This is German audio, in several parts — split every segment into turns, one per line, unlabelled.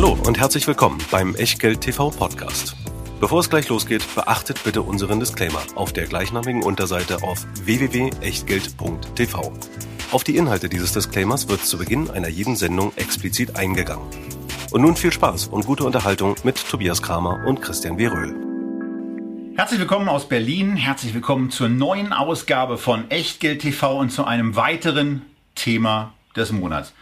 Hallo und herzlich willkommen beim Echtgeld TV Podcast. Bevor es gleich losgeht, beachtet bitte unseren Disclaimer auf der gleichnamigen Unterseite auf www.echtgeld.tv. Auf die Inhalte dieses Disclaimers wird zu Beginn einer jeden Sendung explizit eingegangen. Und nun viel Spaß und gute Unterhaltung mit Tobias Kramer und Christian Weröhl.
Herzlich willkommen aus Berlin, herzlich willkommen zur neuen Ausgabe von Echtgeld TV und zu einem weiteren Thema des Monats.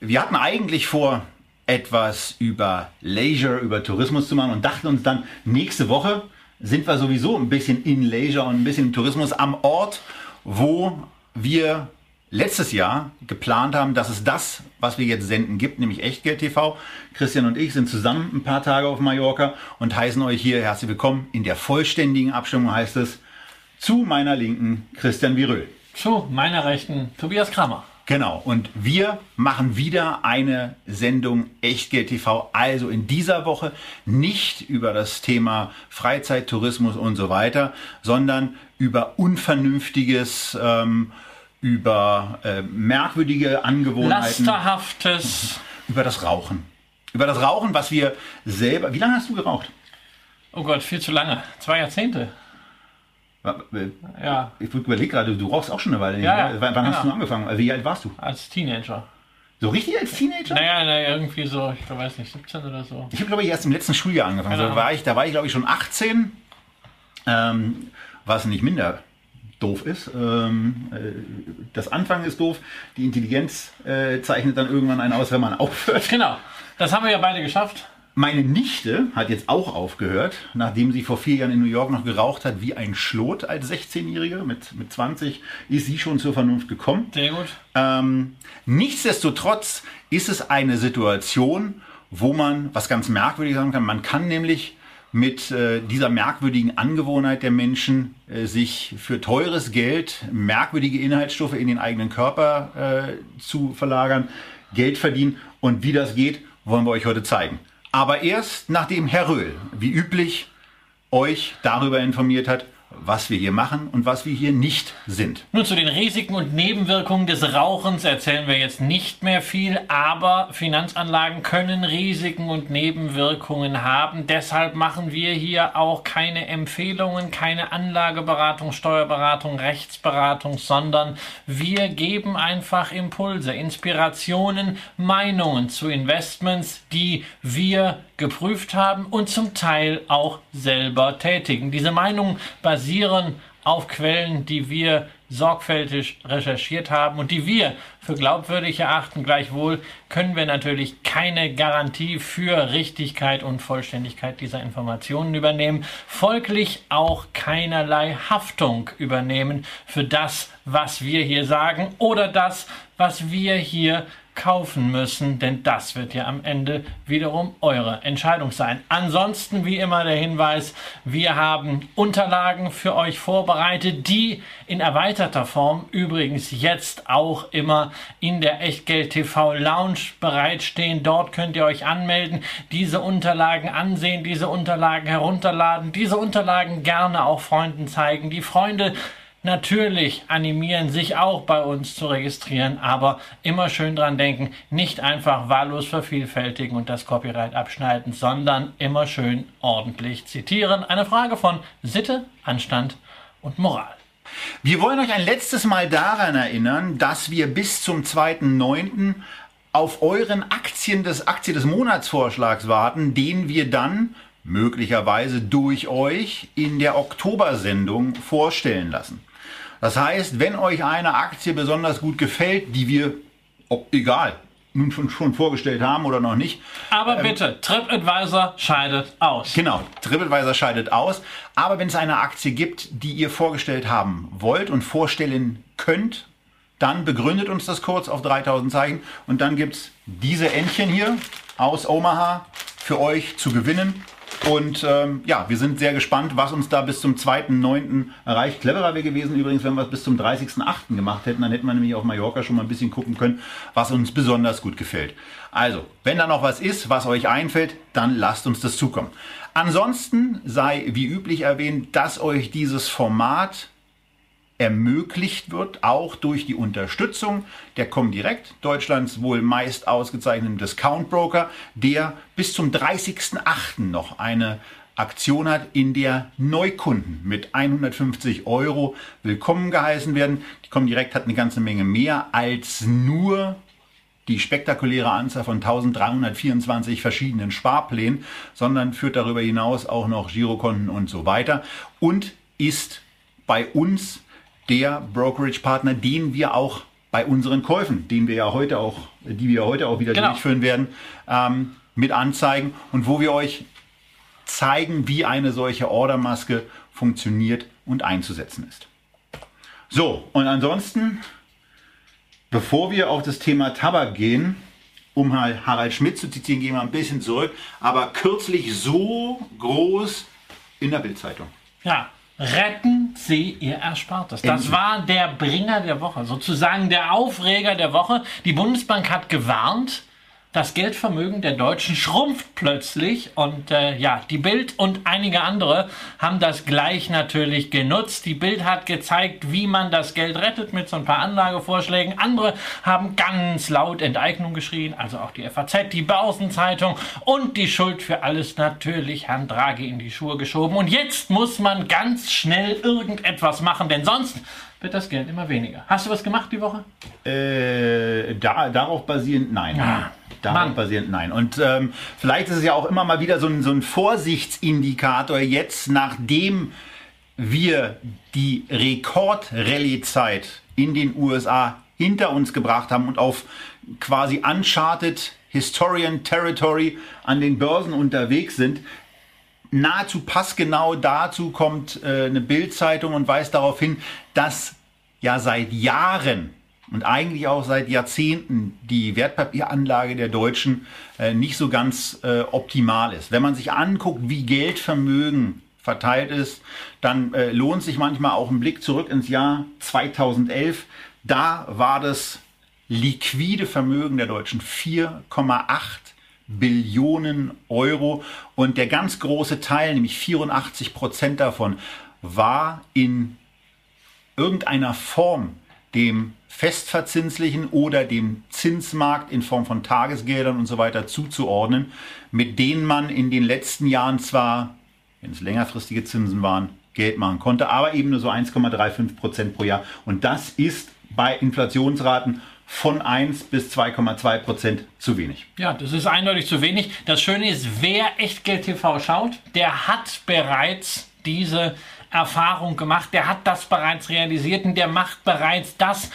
Wir hatten eigentlich vor, etwas über Leisure, über Tourismus zu machen und dachten uns dann, nächste Woche sind wir sowieso ein bisschen in Leisure und ein bisschen Tourismus am Ort, wo wir letztes Jahr geplant haben, dass es das, was wir jetzt senden, gibt, nämlich Echtgeld TV. Christian und ich sind zusammen ein paar Tage auf Mallorca und heißen euch hier herzlich willkommen. In der vollständigen Abstimmung heißt es zu meiner Linken Christian Viröl.
Zu meiner Rechten Tobias Kramer.
Genau, und wir machen wieder eine Sendung Echtgeld TV. Also in dieser Woche nicht über das Thema Freizeittourismus und so weiter, sondern über unvernünftiges, ähm, über äh, merkwürdige Angewohnheiten.
Lasterhaftes.
Über das Rauchen. Über das Rauchen, was wir selber. Wie lange hast du geraucht?
Oh Gott, viel zu lange. Zwei Jahrzehnte.
Ja. Ich überlege gerade, du rauchst auch schon eine Weile.
Ja, ja.
Wann, hast du angefangen? Wie alt warst du?
Als Teenager.
So richtig als Teenager?
Naja, naja, irgendwie so, ich weiß nicht, 17 oder so.
Ich habe, glaube ich, erst im letzten Schuljahr angefangen.
Genau.
Da war ich, da war ich glaube ich, schon 18. Ähm, was nicht minder doof ist. Ähm, äh, das Anfang ist doof. Die Intelligenz äh, zeichnet dann irgendwann einen aus, wenn man aufhört.
Genau, das haben wir ja beide geschafft.
Meine Nichte hat jetzt auch aufgehört, nachdem sie vor vier Jahren in New York noch geraucht hat wie ein Schlot als 16-Jährige. Mit, mit 20 ist sie schon zur Vernunft gekommen.
Sehr gut.
Ähm, nichtsdestotrotz ist es eine Situation, wo man was ganz merkwürdig sagen kann. Man kann nämlich mit äh, dieser merkwürdigen Angewohnheit der Menschen, äh, sich für teures Geld merkwürdige Inhaltsstoffe in den eigenen Körper äh, zu verlagern, Geld verdienen. Und wie das geht, wollen wir euch heute zeigen. Aber erst nachdem Herr Röhl, wie üblich, euch darüber informiert hat, was wir hier machen und was wir hier nicht sind.
Nun zu den Risiken und Nebenwirkungen des Rauchens erzählen wir jetzt nicht mehr viel, aber Finanzanlagen können Risiken und Nebenwirkungen haben. Deshalb machen wir hier auch keine Empfehlungen, keine Anlageberatung, Steuerberatung, Rechtsberatung, sondern wir geben einfach Impulse, Inspirationen, Meinungen zu Investments, die wir geprüft haben und zum Teil auch selber tätigen. Diese Meinungen basieren auf Quellen, die wir sorgfältig recherchiert haben und die wir für glaubwürdig erachten. Gleichwohl können wir natürlich keine Garantie für Richtigkeit und Vollständigkeit dieser Informationen übernehmen, folglich auch keinerlei Haftung übernehmen für das, was wir hier sagen oder das, was wir hier kaufen müssen, denn das wird ja am Ende wiederum eure Entscheidung sein. Ansonsten wie immer der Hinweis, wir haben Unterlagen für euch vorbereitet, die in erweiterter Form übrigens jetzt auch immer in der Echtgeld TV Lounge bereitstehen. Dort könnt ihr euch anmelden, diese Unterlagen ansehen, diese Unterlagen herunterladen, diese Unterlagen gerne auch Freunden zeigen. Die Freunde natürlich animieren, sich auch bei uns zu registrieren, aber immer schön dran denken, nicht einfach wahllos vervielfältigen und das Copyright abschneiden, sondern immer schön ordentlich zitieren. Eine Frage von Sitte, Anstand und Moral.
Wir wollen euch ein letztes Mal daran erinnern, dass wir bis zum 2.9. auf euren Aktien des Aktie des Monatsvorschlags warten, den wir dann möglicherweise durch euch in der Oktobersendung vorstellen lassen. Das heißt, wenn euch eine Aktie besonders gut gefällt, die wir, ob egal, nun schon, schon vorgestellt haben oder noch nicht,
Aber bitte, TripAdvisor scheidet aus.
Genau, TripAdvisor scheidet aus. Aber wenn es eine Aktie gibt, die ihr vorgestellt haben wollt und vorstellen könnt, dann begründet uns das kurz auf 3000 Zeichen und dann gibt es diese Entchen hier aus Omaha für euch zu gewinnen. Und ähm, ja, wir sind sehr gespannt, was uns da bis zum 2.9. erreicht. Cleverer wäre gewesen übrigens, wenn wir es bis zum 30.8. gemacht hätten. Dann hätten wir nämlich auf Mallorca schon mal ein bisschen gucken können, was uns besonders gut gefällt. Also, wenn da noch was ist, was euch einfällt, dann lasst uns das zukommen. Ansonsten sei wie üblich erwähnt, dass euch dieses Format ermöglicht wird, auch durch die Unterstützung der Comdirect, Deutschlands wohl meist ausgezeichneten Discount Broker, der bis zum 30.08. noch eine Aktion hat, in der Neukunden mit 150 Euro willkommen geheißen werden. Die Comdirect hat eine ganze Menge mehr als nur die spektakuläre Anzahl von 1324 verschiedenen Sparplänen, sondern führt darüber hinaus auch noch Girokonten und so weiter und ist bei uns der Brokerage-Partner, den wir auch bei unseren Käufen, den wir ja heute auch, die wir heute auch wieder genau. durchführen werden, ähm, mit anzeigen und wo wir euch zeigen, wie eine solche Ordermaske funktioniert und einzusetzen ist. So, und ansonsten Bevor wir auf das Thema Tabak gehen, um mal Harald Schmidt zu zitieren, gehen wir ein bisschen zurück, aber kürzlich so groß in der Bildzeitung.
Ja, retten Sie Ihr Erspartes. Das war der Bringer der Woche, sozusagen der Aufreger der Woche. Die Bundesbank hat gewarnt, das Geldvermögen der Deutschen schrumpft plötzlich und äh, ja, die Bild und einige andere haben das gleich natürlich genutzt. Die Bild hat gezeigt, wie man das Geld rettet mit so ein paar Anlagevorschlägen. Andere haben ganz laut Enteignung geschrien, also auch die FAZ, die Börsenzeitung und die Schuld für alles natürlich Herrn Draghi in die Schuhe geschoben. Und jetzt muss man ganz schnell irgendetwas machen, denn sonst wird das Geld immer weniger. Hast du was gemacht die Woche?
Äh, da, darauf basierend nein. Ja. Darauf basierend nein. Und ähm, vielleicht ist es ja auch immer mal wieder so ein, so ein Vorsichtsindikator jetzt, nachdem wir die Rekord-Rallye-Zeit in den USA hinter uns gebracht haben und auf quasi Uncharted Historian Territory an den Börsen unterwegs sind, nahezu passgenau dazu kommt äh, eine Bildzeitung und weist darauf hin, dass ja seit Jahren und eigentlich auch seit Jahrzehnten die Wertpapieranlage der Deutschen äh, nicht so ganz äh, optimal ist. Wenn man sich anguckt, wie Geldvermögen verteilt ist, dann äh, lohnt sich manchmal auch ein Blick zurück ins Jahr 2011. Da war das liquide Vermögen der Deutschen 4,8 Billionen Euro. Und der ganz große Teil, nämlich 84 Prozent davon, war in irgendeiner Form dem festverzinslichen oder dem Zinsmarkt in Form von Tagesgeldern und so weiter zuzuordnen, mit denen man in den letzten Jahren zwar, wenn es längerfristige Zinsen waren, Geld machen konnte, aber eben nur so 1,35 Prozent pro Jahr. Und das ist bei Inflationsraten von 1 bis 2,2 Prozent zu wenig.
Ja, das ist eindeutig zu wenig. Das Schöne ist, wer Echtgeld TV schaut, der hat bereits diese Erfahrung gemacht, der hat das bereits realisiert und der macht bereits das,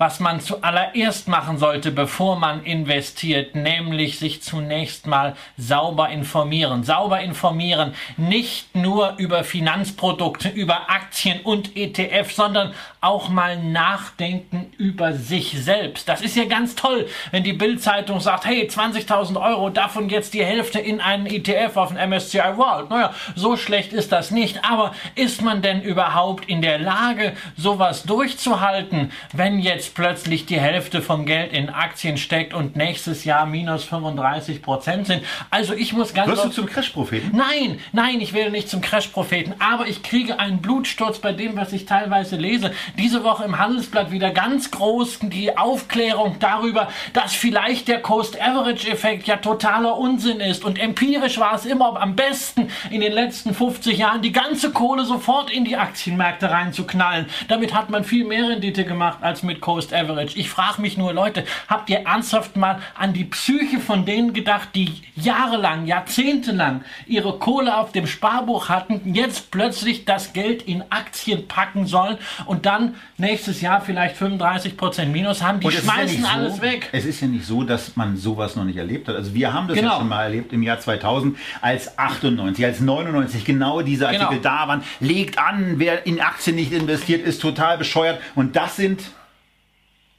was man zuallererst machen sollte, bevor man investiert, nämlich sich zunächst mal sauber informieren. Sauber informieren, nicht nur über Finanzprodukte, über Aktien und ETF, sondern auch mal nachdenken über sich selbst. Das ist ja ganz toll, wenn die Bildzeitung sagt, hey, 20.000 Euro, davon jetzt die Hälfte in einen ETF auf den MSCI World. Naja, so schlecht ist das nicht, aber ist man denn überhaupt in der Lage, sowas durchzuhalten, wenn jetzt plötzlich die Hälfte vom Geld in Aktien steckt und nächstes Jahr minus 35 Prozent sind. Also ich muss ganz...
Wirst du zum Crash-Propheten?
Nein, nein, ich werde nicht zum Crash-Propheten, aber ich kriege einen Blutsturz bei dem, was ich teilweise lese. Diese Woche im Handelsblatt wieder ganz groß die Aufklärung darüber, dass vielleicht der Coast-Average-Effekt ja totaler Unsinn ist und empirisch war es immer am besten in den letzten 50 Jahren die ganze Kohle sofort in die Aktienmärkte reinzuknallen. Damit hat man viel mehr Rendite gemacht als mit Coast Coast Average. Ich frage mich nur, Leute, habt ihr ernsthaft mal an die Psyche von denen gedacht, die jahrelang, jahrzehntelang ihre Kohle auf dem Sparbuch hatten, jetzt plötzlich das Geld in Aktien packen sollen und dann nächstes Jahr vielleicht 35 Prozent Minus haben? Die schmeißen ja alles
so,
weg.
Es ist ja nicht so, dass man sowas noch nicht erlebt hat. Also wir haben das genau. ja schon mal erlebt im Jahr 2000, als 98, als 99 genau diese Artikel genau. da waren. Legt an, wer in Aktien nicht investiert, ist total bescheuert. Und das sind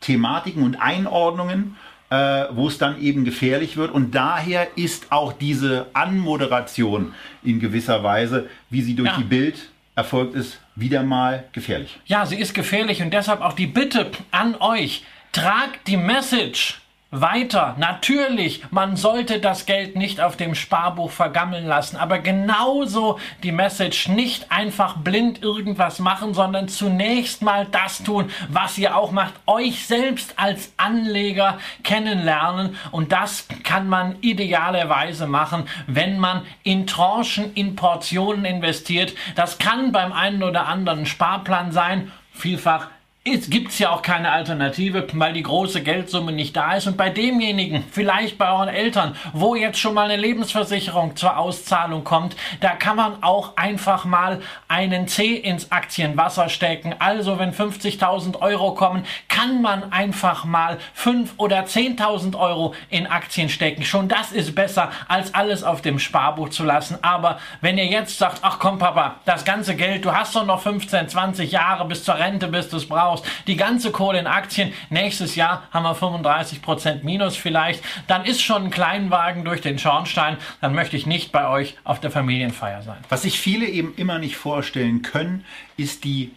Thematiken und Einordnungen, äh, wo es dann eben gefährlich wird. Und daher ist auch diese Anmoderation in gewisser Weise, wie sie durch ja. die Bild erfolgt ist, wieder mal gefährlich.
Ja, sie ist gefährlich und deshalb auch die Bitte an euch, tragt die Message weiter. Natürlich, man sollte das Geld nicht auf dem Sparbuch vergammeln lassen, aber genauso die Message nicht einfach blind irgendwas machen, sondern zunächst mal das tun, was ihr auch macht, euch selbst als Anleger kennenlernen und das kann man idealerweise machen, wenn man in Tranchen, in Portionen investiert. Das kann beim einen oder anderen Sparplan sein, vielfach es gibt ja auch keine Alternative, weil die große Geldsumme nicht da ist. Und bei demjenigen, vielleicht bei euren Eltern, wo jetzt schon mal eine Lebensversicherung zur Auszahlung kommt, da kann man auch einfach mal einen C ins Aktienwasser stecken. Also wenn 50.000 Euro kommen, kann man einfach mal 5 oder 10.000 Euro in Aktien stecken. Schon das ist besser, als alles auf dem Sparbuch zu lassen. Aber wenn ihr jetzt sagt, ach komm Papa, das ganze Geld, du hast doch noch 15, 20 Jahre bis zur Rente, bis du es brauchst, raus. Die ganze Kohle in Aktien. Nächstes Jahr haben wir 35% Minus vielleicht. Dann ist schon ein Kleinwagen durch den Schornstein. Dann möchte ich nicht bei euch auf der Familienfeier sein.
Was sich viele eben immer nicht vorstellen können, ist die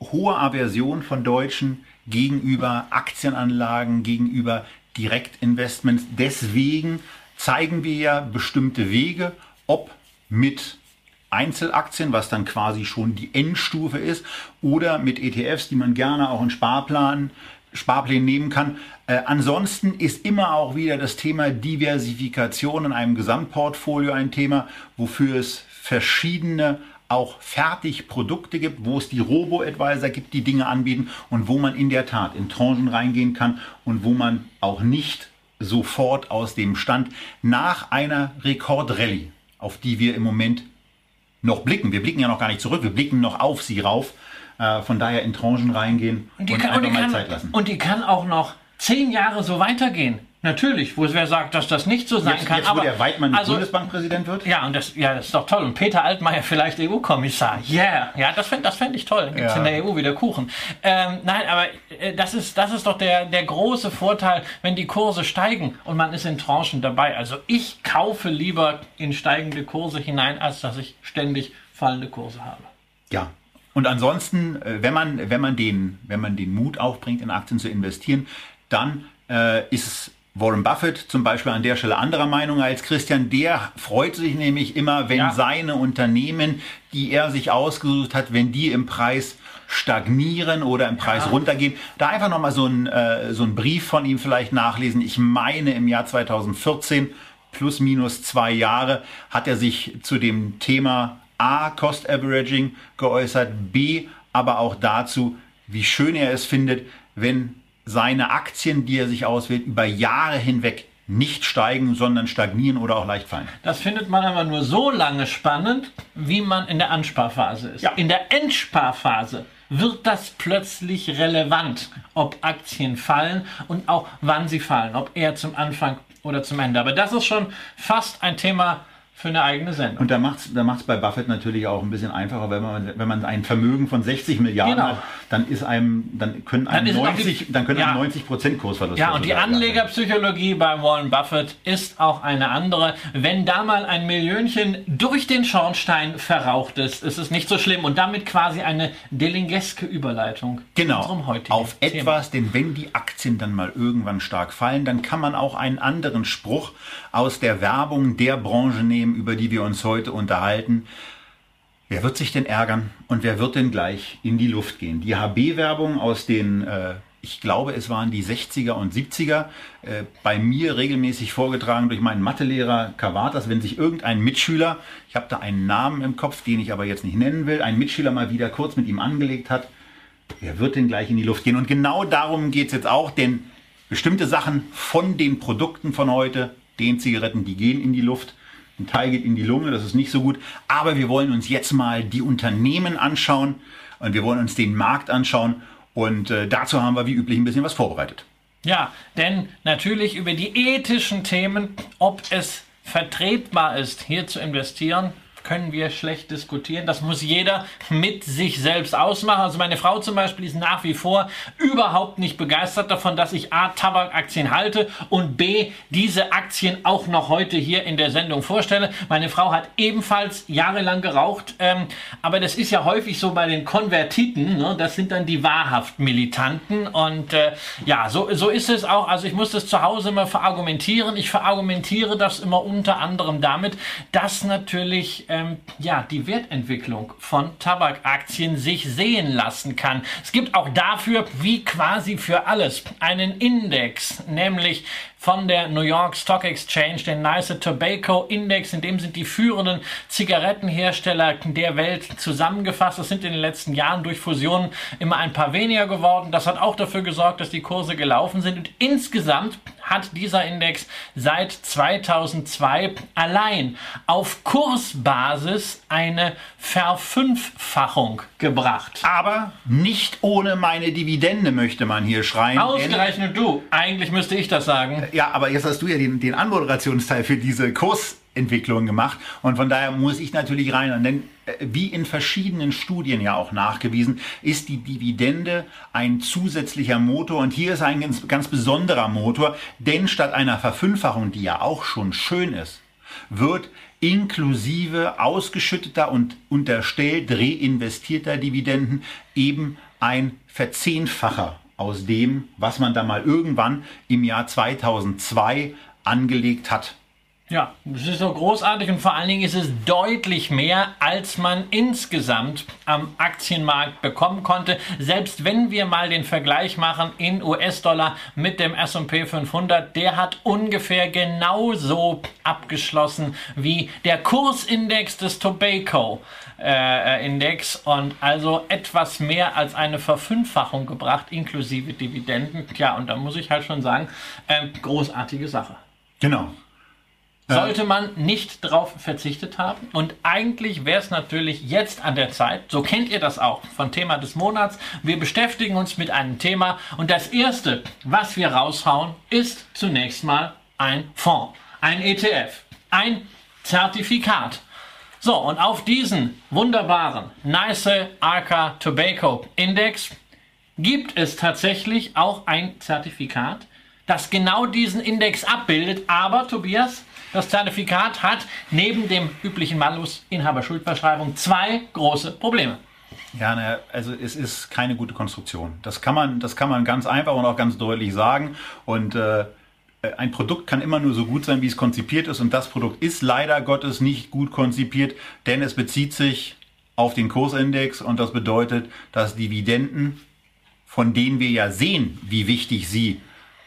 hohe Aversion von Deutschen gegenüber Aktienanlagen, gegenüber Direktinvestments. Deswegen zeigen wir ja bestimmte Wege, ob mit Einzelaktien, was dann quasi schon die Endstufe ist, oder mit ETFs, die man gerne auch in Sparplan, Sparplänen nehmen kann. Äh, ansonsten ist immer auch wieder das Thema Diversifikation in einem Gesamtportfolio ein Thema, wofür es verschiedene auch Fertigprodukte gibt, wo es die Robo-Advisor gibt, die Dinge anbieten und wo man in der Tat in Tranchen reingehen kann und wo man auch nicht sofort aus dem Stand nach einer Rekordrallye, auf die wir im Moment noch blicken. Wir blicken ja noch gar nicht zurück, wir blicken noch auf sie rauf. Äh, von daher in Tranchen reingehen
und, und kann, einfach und mal kann, Zeit lassen. Und die kann auch noch zehn Jahre so weitergehen. Natürlich, wo es wer sagt, dass das nicht so sein
jetzt,
kann.
Jetzt, aber, wo der Weidmann also, Bundesbankpräsident wird?
Ja, und das, ja, das ist doch toll. Und Peter Altmaier vielleicht EU-Kommissar. Yeah, ja, das fände das fänd ich toll. Dann gibt es ja. in der EU wieder Kuchen. Ähm, nein, aber äh, das, ist, das ist doch der, der große Vorteil, wenn die Kurse steigen und man ist in Tranchen dabei. Also ich kaufe lieber in steigende Kurse hinein, als dass ich ständig fallende Kurse habe.
Ja, und ansonsten, äh, wenn man, wenn man, den, wenn man den Mut aufbringt, in Aktien zu investieren, dann äh, ist es Warren Buffett zum Beispiel an der Stelle anderer Meinung als Christian. Der freut sich nämlich immer, wenn ja. seine Unternehmen, die er sich ausgesucht hat, wenn die im Preis stagnieren oder im Preis ja. runtergehen. Da einfach nochmal so ein, äh, so ein Brief von ihm vielleicht nachlesen. Ich meine, im Jahr 2014, plus minus zwei Jahre, hat er sich zu dem Thema A, Cost Averaging geäußert, B, aber auch dazu, wie schön er es findet, wenn seine Aktien, die er sich auswählt, über Jahre hinweg nicht steigen, sondern stagnieren oder auch leicht fallen.
Das findet man aber nur so lange spannend, wie man in der Ansparphase ist. Ja. In der Endsparphase wird das plötzlich relevant, ob Aktien fallen und auch wann sie fallen, ob eher zum Anfang oder zum Ende. Aber das ist schon fast ein Thema für eine eigene Sendung.
Und da macht es da macht's bei Buffett natürlich auch ein bisschen einfacher, wenn man, wenn man ein Vermögen von 60 Milliarden genau. hat, dann ist einem, dann können einem dann 90, die, dann können ja. 90 Prozent Kursverlust.
Ja, und die Anlegerpsychologie bei Warren Buffett ist auch eine andere. Wenn da mal ein Millionchen durch den Schornstein verraucht ist, ist es nicht so schlimm und damit quasi eine delingeske Überleitung.
Genau. Auf Thema. etwas, denn wenn die Aktien dann mal irgendwann stark fallen, dann kann man auch einen anderen Spruch aus der Werbung der Branche nehmen, über die wir uns heute unterhalten. Wer wird sich denn ärgern und wer wird denn gleich in die Luft gehen? Die HB-Werbung aus den, äh, ich glaube, es waren die 60er und 70er, äh, bei mir regelmäßig vorgetragen durch meinen Mathelehrer Kavatas, wenn sich irgendein Mitschüler, ich habe da einen Namen im Kopf, den ich aber jetzt nicht nennen will, ein Mitschüler mal wieder kurz mit ihm angelegt hat, wer wird denn gleich in die Luft gehen? Und genau darum geht es jetzt auch, denn bestimmte Sachen von den Produkten von heute den Zigaretten, die gehen in die Luft. Ein Teil geht in die Lunge, das ist nicht so gut. Aber wir wollen uns jetzt mal die Unternehmen anschauen und wir wollen uns den Markt anschauen. Und äh, dazu haben wir wie üblich ein bisschen was vorbereitet.
Ja, denn natürlich über die ethischen Themen, ob es vertretbar ist, hier zu investieren, können wir schlecht diskutieren. Das muss jeder mit sich selbst ausmachen. Also meine Frau zum Beispiel ist nach wie vor überhaupt nicht begeistert davon, dass ich A, Tabakaktien halte und B, diese Aktien auch noch heute hier in der Sendung vorstelle. Meine Frau hat ebenfalls jahrelang geraucht, ähm, aber das ist ja häufig so bei den Konvertiten, ne? das sind dann die wahrhaft Militanten und äh, ja, so, so ist es auch. Also ich muss das zu Hause immer verargumentieren. Ich verargumentiere das immer unter anderem damit, dass natürlich ähm, ja, die Wertentwicklung von Tabakaktien sich sehen lassen kann. Es gibt auch dafür, wie quasi für alles, einen Index, nämlich von der New York Stock Exchange, den Nice Tobacco Index, in dem sind die führenden Zigarettenhersteller der Welt zusammengefasst. Das sind in den letzten Jahren durch Fusionen immer ein paar weniger geworden. Das hat auch dafür gesorgt, dass die Kurse gelaufen sind. Und insgesamt hat dieser Index seit 2002 allein auf Kursbasis eine Verfünffachung gebracht.
Aber nicht ohne meine Dividende, möchte man hier schreien.
Ausgerechnet du. Eigentlich müsste ich das sagen.
Ja, aber jetzt hast du ja den, den Anmoderationsteil für diese Kursentwicklung gemacht. Und von daher muss ich natürlich rein. Denn äh, wie in verschiedenen Studien ja auch nachgewiesen, ist die Dividende ein zusätzlicher Motor. Und hier ist ein ganz, ganz besonderer Motor. Denn statt einer Verfünffachung, die ja auch schon schön ist, wird inklusive ausgeschütteter und unterstellt reinvestierter Dividenden eben ein Verzehnfacher aus dem, was man da mal irgendwann im Jahr 2002 angelegt hat.
Ja, das ist so großartig und vor allen Dingen ist es deutlich mehr, als man insgesamt am Aktienmarkt bekommen konnte. Selbst wenn wir mal den Vergleich machen in US-Dollar mit dem S&P 500, der hat ungefähr genauso abgeschlossen wie der Kursindex des Tobacco äh, Index und also etwas mehr als eine Verfünffachung gebracht, inklusive Dividenden. Tja, und da muss ich halt schon sagen, äh, großartige Sache.
Genau
sollte man nicht drauf verzichtet haben. Und eigentlich wäre es natürlich jetzt an der Zeit, so kennt ihr das auch von Thema des Monats. Wir beschäftigen uns mit einem Thema und das erste, was wir raushauen, ist zunächst mal ein Fonds, ein ETF, ein Zertifikat. So, und auf diesen wunderbaren Nice Arca Tobacco Index gibt es tatsächlich auch ein Zertifikat, das genau diesen Index abbildet. Aber, Tobias, das Zertifikat hat neben dem üblichen Malus Inhaberschuldverschreibung zwei große Probleme.
Ja, ne, also es ist keine gute Konstruktion. Das kann man, das kann man ganz einfach und auch ganz deutlich sagen. Und äh, ein Produkt kann immer nur so gut sein, wie es konzipiert ist. Und das Produkt ist leider Gottes nicht gut konzipiert, denn es bezieht sich auf den Kursindex und das bedeutet, dass Dividenden, von denen wir ja sehen, wie wichtig sie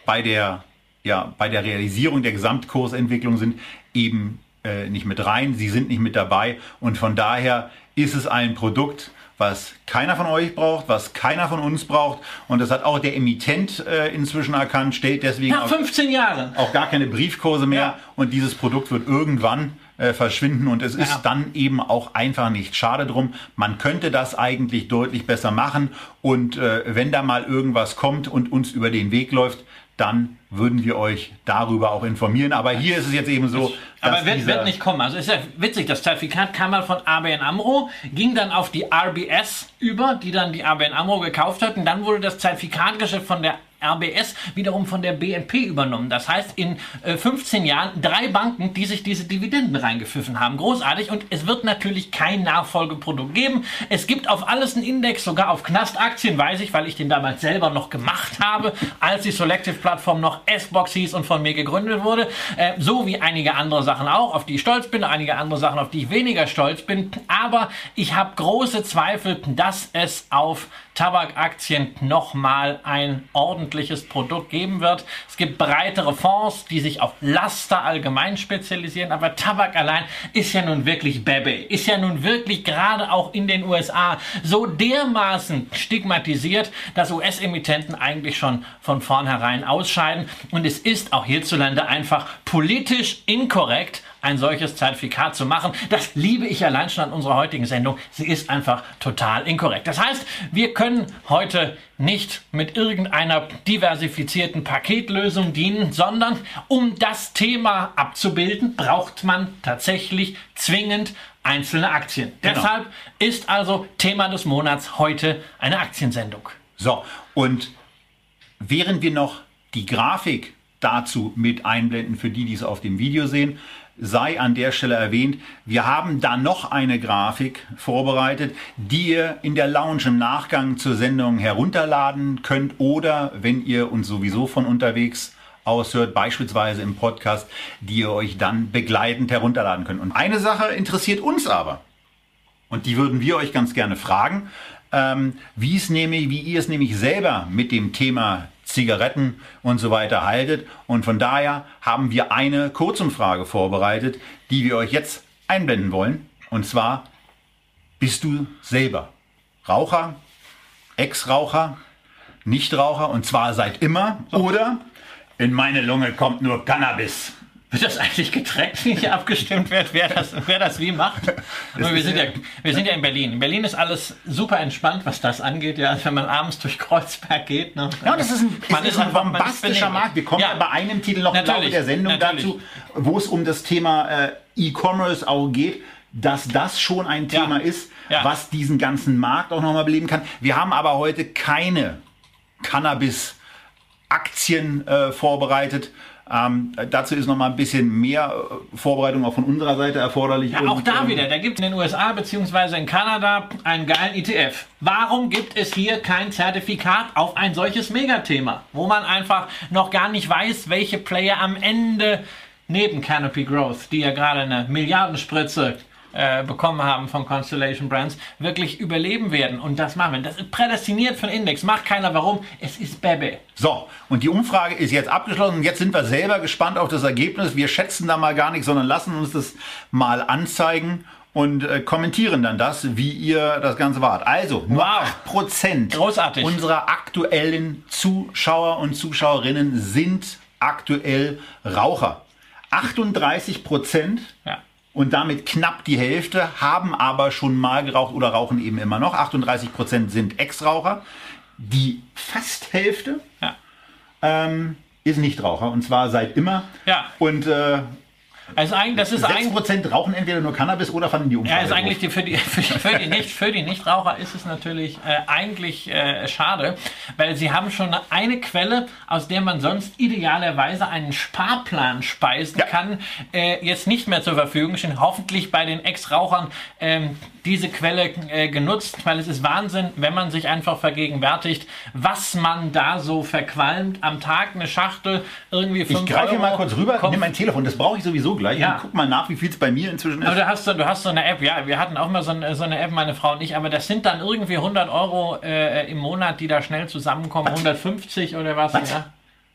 bei der ja bei der Realisierung der Gesamtkursentwicklung sind, eben äh, nicht mit rein. Sie sind nicht mit dabei und von daher ist es ein Produkt, was keiner von euch braucht, was keiner von uns braucht. Und das hat auch der Emittent äh, inzwischen erkannt, stellt deswegen
Nach 15 Jahren
auch gar keine Briefkurse mehr. Ja. Und dieses Produkt wird irgendwann äh, verschwinden und es ist dann eben auch einfach nicht schade drum. Man könnte das eigentlich deutlich besser machen und äh, wenn da mal irgendwas kommt und uns über den Weg läuft, dann würden wir euch darüber auch informieren. Aber hier ist es jetzt eben so.
Aber wird, wird nicht kommen. Also ist ja witzig, das Zertifikat kam mal von ABN AMRO, ging dann auf die RBS über, die dann die ABN AMRO gekauft hat. Und dann wurde das Zertifikatgeschäft von der RBS wiederum von der BNP übernommen. Das heißt, in äh, 15 Jahren drei Banken, die sich diese Dividenden reingepfiffen haben. Großartig. Und es wird natürlich kein Nachfolgeprodukt geben. Es gibt auf alles einen Index, sogar auf Knastaktien, weiß ich, weil ich den damals selber noch gemacht habe, als die Selective-Plattform noch S-Box hieß und von mir gegründet wurde. Äh, so wie einige andere Sachen auch, auf die ich stolz bin, einige andere Sachen, auf die ich weniger stolz bin. Aber ich habe große Zweifel, dass es auf Tabakaktien nochmal ein ordentliches Produkt geben wird. Es gibt breitere Fonds, die sich auf Laster allgemein spezialisieren, aber Tabak allein ist ja nun wirklich Bebe, ist ja nun wirklich gerade auch in den USA so dermaßen stigmatisiert, dass US-Emittenten eigentlich schon von vornherein ausscheiden und es ist auch hierzulande einfach politisch inkorrekt, ein solches Zertifikat zu machen. Das liebe ich allein schon an unserer heutigen Sendung. Sie ist einfach total inkorrekt. Das heißt, wir können heute nicht mit irgendeiner diversifizierten Paketlösung dienen, sondern um das Thema abzubilden, braucht man tatsächlich zwingend einzelne Aktien.
Genau.
Deshalb ist also Thema des Monats heute eine Aktiensendung.
So, und während wir noch die Grafik dazu mit einblenden, für die, die es auf dem Video sehen, sei an der Stelle erwähnt, wir haben da noch eine Grafik vorbereitet, die ihr in der Lounge im Nachgang zur Sendung herunterladen könnt oder wenn ihr uns sowieso von unterwegs aushört, beispielsweise im Podcast, die ihr euch dann begleitend herunterladen könnt. Und eine Sache interessiert uns aber. Und die würden wir euch ganz gerne fragen, ähm, wie es nämlich, wie ihr es nämlich selber mit dem Thema Zigaretten und so weiter haltet. Und von daher haben wir eine Kurzumfrage vorbereitet, die wir euch jetzt einblenden wollen. Und zwar, bist du selber Raucher, Ex-Raucher, Nichtraucher und zwar seit immer oder in meine Lunge kommt nur Cannabis.
Wird das eigentlich getrennt, wie hier abgestimmt wird, wer das, wer das wie macht? Aber wir, sind ja, wir sind ja in Berlin. In Berlin ist alles super entspannt, was das angeht. Ja, wenn man abends durch Kreuzberg geht. Ne?
Ja, das ist ein,
Man ist
ist ein bombastischer. Markt. Wir kommen
Ja.
ja. bei einem Titel noch im Laufe der Sendung
natürlich.
dazu, wo es um das Thema äh, E-Commerce auch geht, dass das schon ein
Ja.
Thema ist,
Ja.
was diesen ganzen Markt auch nochmal beleben kann. Wir haben aber heute keine Cannabis-Aktien äh, vorbereitet. Ähm, dazu ist noch mal ein bisschen mehr äh, Vorbereitung auch von unserer Seite erforderlich.
Ja,
Und,
auch da
ähm,
wieder. Da gibt es in den USA bzw. in Kanada einen geilen ETF. Warum gibt es hier kein Zertifikat auf ein solches Megathema, wo man einfach noch gar nicht weiß, welche Player am Ende neben Canopy Growth, die ja gerade eine Milliardenspritze äh, bekommen haben von Constellation Brands, wirklich überleben werden. Und das machen wir. Das ist prädestiniert für Index. Macht keiner warum. Es ist Bebe.
So, und die Umfrage ist jetzt abgeschlossen. Und Jetzt sind wir selber gespannt auf das Ergebnis. Wir schätzen da mal gar nicht, sondern lassen uns das mal anzeigen und äh, kommentieren dann das, wie ihr das Ganze wart. Also, nur
Wow.
8%
Großartig.
unserer aktuellen Zuschauer und Zuschauerinnen sind aktuell Raucher. 38 Prozent
Ja.
Und damit knapp die Hälfte haben aber schon mal geraucht oder rauchen eben immer noch. 38 Prozent sind Ex-Raucher. Die fast Hälfte
Ja.
ähm, ist Nichtraucher und zwar seit immer.
Ja.
Und äh,
Also eigentlich, das ist
6
eigentlich.
Prozent rauchen entweder nur Cannabis oder fanden die
Ja,
Umfrage.
ist eigentlich die, für, die, für, die, für, die nicht, für die Nichtraucher ist es natürlich äh, eigentlich äh, schade, weil sie haben schon eine Quelle, aus der man sonst idealerweise einen Sparplan speisen
Ja.
kann, äh, jetzt nicht mehr zur Verfügung stehen. Hoffentlich bei den Ex-Rauchern ähm, diese Quelle äh, genutzt, weil es ist Wahnsinn, wenn man sich einfach vergegenwärtigt, was man da so verqualmt. Am Tag eine Schachtel, irgendwie 5
Ich greife
Euro.
mal kurz rüber, nimm mein Telefon, das brauche ich sowieso gleich.
Ja.
Und guck mal nach, wie viel es bei mir inzwischen
aber
ist.
du hast, so, du hast so eine App, ja, wir hatten auch mal so eine, so eine App, meine Frau und ich, aber das sind dann irgendwie 100 Euro äh, im Monat, die da schnell zusammenkommen, 150 oder was.
Was?
Ja.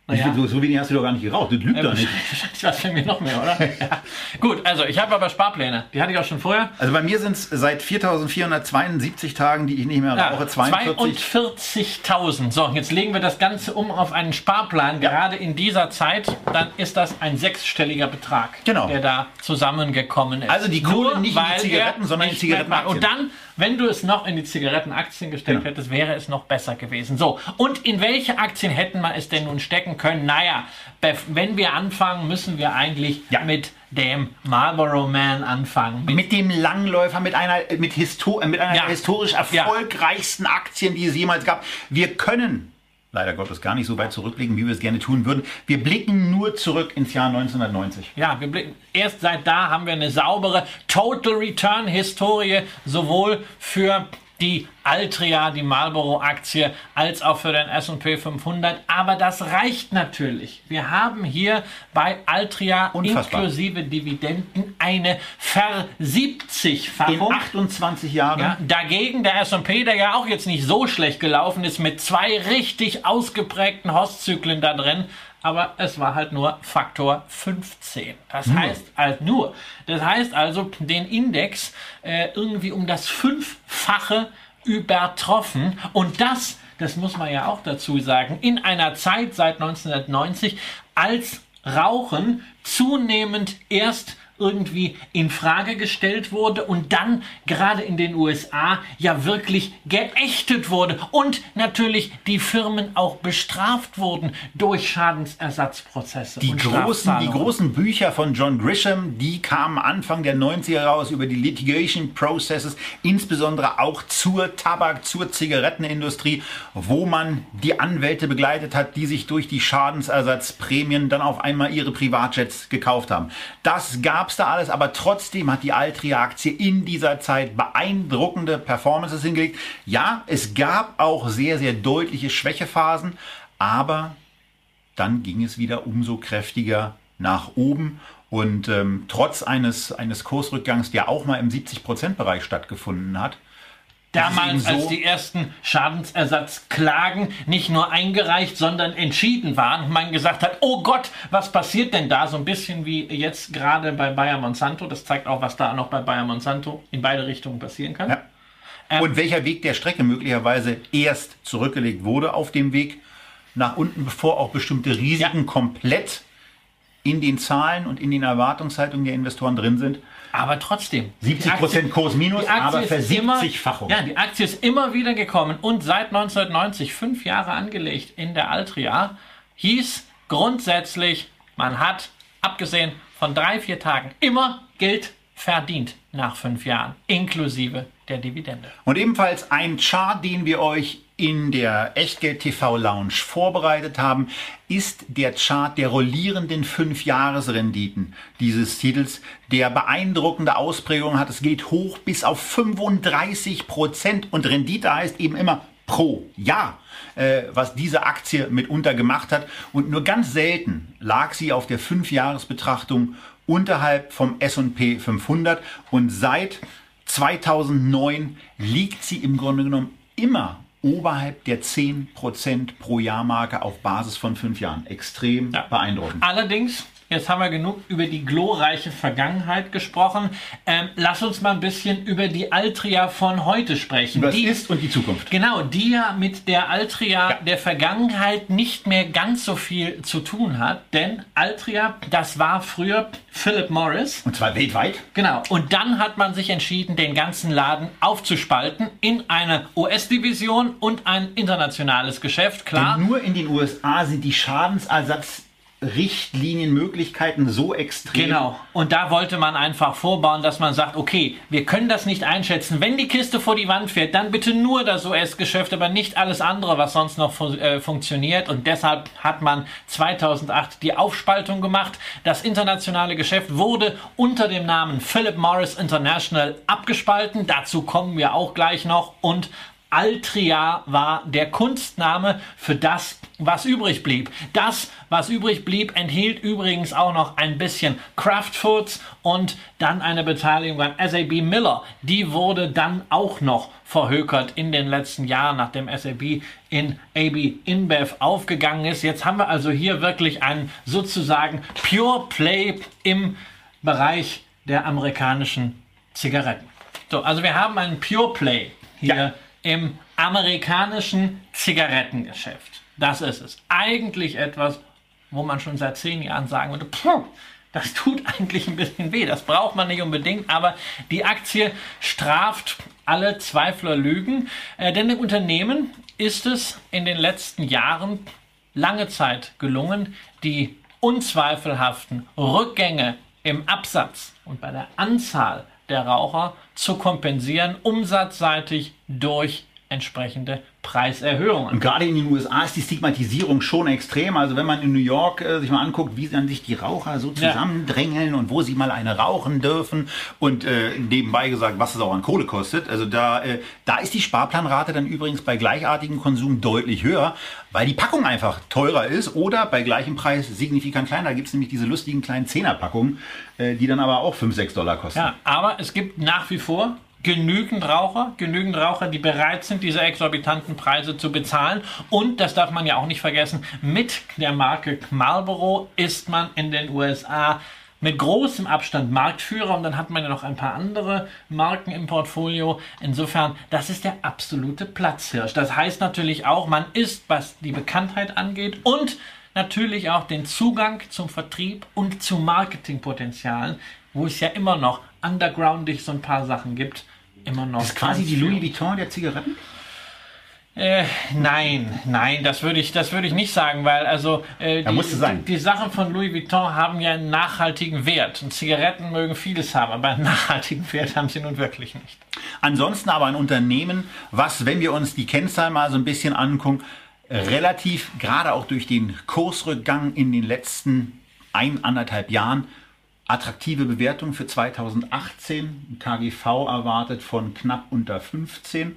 Viel- So, so wenig hast du doch gar nicht geraucht, das lügt doch nicht.
Das für mir noch mehr, oder? ja. Gut, also ich habe aber Sparpläne. Die hatte ich auch schon vorher.
Also bei mir sind es seit 4472 Tagen, die ich nicht mehr
Ja,
rauche, 42.
42.000. So, jetzt legen wir das Ganze um auf einen Sparplan. Gerade in dieser Zeit, dann ist das ein sechsstelliger Betrag,
Genau.
der da zusammengekommen ist.
Also die Kohle
Nur
nicht in die Zigaretten,
er
sondern in
mehr- Und dann, wenn du es noch in die Zigarettenaktien gesteckt
Genau.
hättest, wäre es noch besser gewesen. So, und in welche Aktien hätten wir es denn nun stecken können? Naja, wenn wir anfangen, müssen wir eigentlich
Ja.
mit dem Marlboro Man anfangen.
mit dem Langläufer, mit einer, mit, Histo mit einer
Ja.
der historisch erfolgreichsten Aktien, die es jemals gab. Wir können leider Gottes gar nicht so weit zurückblicken, wie wir es gerne tun würden. Wir blicken nur zurück ins Jahr 1990.
Ja, wir blicken, erst seit da haben wir eine saubere Total Return Historie, sowohl für die Altria, die Marlboro-Aktie, als auch für den S&P 500. Aber das reicht natürlich. Wir haben hier bei Altria
Unfassbar.
inklusive Dividenden eine
In
Ver-70-Fachung.
28 Jahren.
Ja, dagegen der S&P, der ja auch jetzt nicht so schlecht gelaufen ist, mit zwei richtig ausgeprägten Hosszyklen da drin, aber es war halt nur Faktor 15. Das heißt halt nur, das heißt also den Index äh, irgendwie um das Fünffache übertroffen. Und das, das muss man ja auch dazu sagen, in einer Zeit seit 1990, als Rauchen zunehmend erst irgendwie in Frage gestellt wurde und dann gerade in den USA ja wirklich geächtet wurde und natürlich die Firmen auch bestraft wurden durch Schadensersatzprozesse.
Die großen, die großen Bücher von John Grisham, die kamen Anfang der 90er raus über die Litigation Processes, insbesondere auch zur Tabak, zur Zigarettenindustrie, wo man die Anwälte begleitet hat, die sich durch die Schadensersatzprämien dann auf einmal ihre Privatjets gekauft haben. Das gab es da alles, aber trotzdem hat die Altria-Aktie in dieser Zeit beeindruckende Performances hingelegt. Ja, es gab auch sehr, sehr deutliche Schwächephasen, aber dann ging es wieder umso kräftiger nach oben. Und ähm, trotz eines, eines Kursrückgangs, der auch mal im 70%-Bereich stattgefunden hat,
damals, so als die ersten Schadensersatzklagen nicht nur eingereicht, sondern entschieden waren und man gesagt hat, oh Gott, was passiert denn da? So ein bisschen wie jetzt gerade bei Bayer Monsanto. Das zeigt auch, was da noch bei Bayer Monsanto in beide Richtungen passieren kann. Ja.
Ähm, und welcher Weg der Strecke möglicherweise erst zurückgelegt wurde auf dem Weg nach unten, bevor auch bestimmte Risiken ja. komplett in den Zahlen und in den Erwartungshaltungen der Investoren drin sind.
Aber trotzdem.
70 Prozent Kurs minus, aber versiebzigfachung.
Ja, die Aktie ist immer wieder gekommen und seit 1990, fünf Jahre angelegt in der Altria, hieß grundsätzlich, man hat, abgesehen von drei, vier Tagen, immer Geld verdient nach fünf Jahren, inklusive der Dividende.
Und ebenfalls ein Chart, den wir euch in der Echtgeld TV Lounge vorbereitet haben, ist der Chart der rollierenden 5-Jahres-Renditen dieses Titels, der beeindruckende Ausprägungen hat. Es geht hoch bis auf 35 Prozent und Rendite heißt eben immer pro Jahr, äh, was diese Aktie mitunter gemacht hat. Und nur ganz selten lag sie auf der 5-Jahres-Betrachtung unterhalb vom S&P 500 und seit 2009 liegt sie im Grunde genommen immer oberhalb der 10% pro Jahr Marke auf Basis von fünf Jahren. Extrem ja. beeindruckend.
Allerdings Jetzt haben wir genug über die glorreiche Vergangenheit gesprochen. Ähm, lass uns mal ein bisschen über die Altria von heute sprechen.
Über die ist und die Zukunft.
Genau, die ja mit der Altria ja. der Vergangenheit nicht mehr ganz so viel zu tun hat. Denn Altria, das war früher Philip Morris.
Und zwar weltweit.
Genau. Und dann hat man sich entschieden, den ganzen Laden aufzuspalten in eine US-Division und ein internationales Geschäft. Klar.
Denn nur in den USA sind die Schadensersatz Richtlinienmöglichkeiten so extrem.
Genau. Und da wollte man einfach vorbauen, dass man sagt, okay, wir können das nicht einschätzen. Wenn die Kiste vor die Wand fährt, dann bitte nur das US-Geschäft, aber nicht alles andere, was sonst noch fu äh, funktioniert. Und deshalb hat man 2008 die Aufspaltung gemacht. Das internationale Geschäft wurde unter dem Namen Philip Morris International abgespalten. Dazu kommen wir auch gleich noch. Und Altria war der Kunstname für das, was übrig blieb. Das, was übrig blieb, enthielt übrigens auch noch ein bisschen Kraft Foods und dann eine Beteiligung an SAB Miller. Die wurde dann auch noch verhökert in den letzten Jahren, nachdem SAB in AB InBev aufgegangen ist. Jetzt haben wir also hier wirklich einen sozusagen Pure Play im Bereich der amerikanischen Zigaretten. So, also wir haben einen Pure Play hier. Ja im amerikanischen Zigarettengeschäft. Das ist es. Eigentlich etwas, wo man schon seit zehn Jahren sagen würde, puh, das tut eigentlich ein bisschen weh. Das braucht man nicht unbedingt, aber die Aktie straft alle Zweifler Lügen. Äh, denn dem Unternehmen ist es in den letzten Jahren lange Zeit gelungen, die unzweifelhaften Rückgänge im Absatz und bei der Anzahl der Raucher zu kompensieren, umsatzseitig durch entsprechende Preiserhöhungen.
Und gerade in den USA ist die Stigmatisierung schon extrem. Also wenn man in New York äh, sich mal anguckt, wie dann sich die Raucher so zusammendrängeln ja. und wo sie mal eine rauchen dürfen und äh, nebenbei gesagt, was es auch an Kohle kostet. Also da, äh, da ist die Sparplanrate dann übrigens bei gleichartigem Konsum deutlich höher, weil die Packung einfach teurer ist oder bei gleichem Preis signifikant kleiner. Da gibt es nämlich diese lustigen kleinen Zehnerpackungen, äh, die dann aber auch 5, 6 Dollar kosten.
Ja, aber es gibt nach wie vor genügend Raucher, genügend Raucher, die bereit sind, diese exorbitanten Preise zu bezahlen. Und, das darf man ja auch nicht vergessen, mit der Marke Marlboro ist man in den USA mit großem Abstand Marktführer und dann hat man ja noch ein paar andere Marken im Portfolio. Insofern, das ist der absolute Platzhirsch. Das heißt natürlich auch, man ist, was die Bekanntheit angeht und natürlich auch den Zugang zum Vertrieb und zu Marketingpotenzialen wo es ja immer noch undergroundig so ein paar Sachen gibt, immer noch.
Das ist quasi die Louis Vuitton der Zigaretten?
Äh, nein, nein, das würde ich, das würde ich nicht sagen, weil also äh,
sein.
die, die Sachen von Louis Vuitton haben ja einen nachhaltigen Wert. Und Zigaretten mögen vieles haben, aber einen nachhaltigen Wert haben sie nun wirklich nicht.
Ansonsten aber ein Unternehmen, was, wenn wir uns die Kennzahlen mal so ein bisschen angucken, relativ, gerade auch durch den Kursrückgang in den letzten ein, anderthalb Jahren, attraktive Bewertung für 2018. Ein KGV erwartet von knapp unter 15.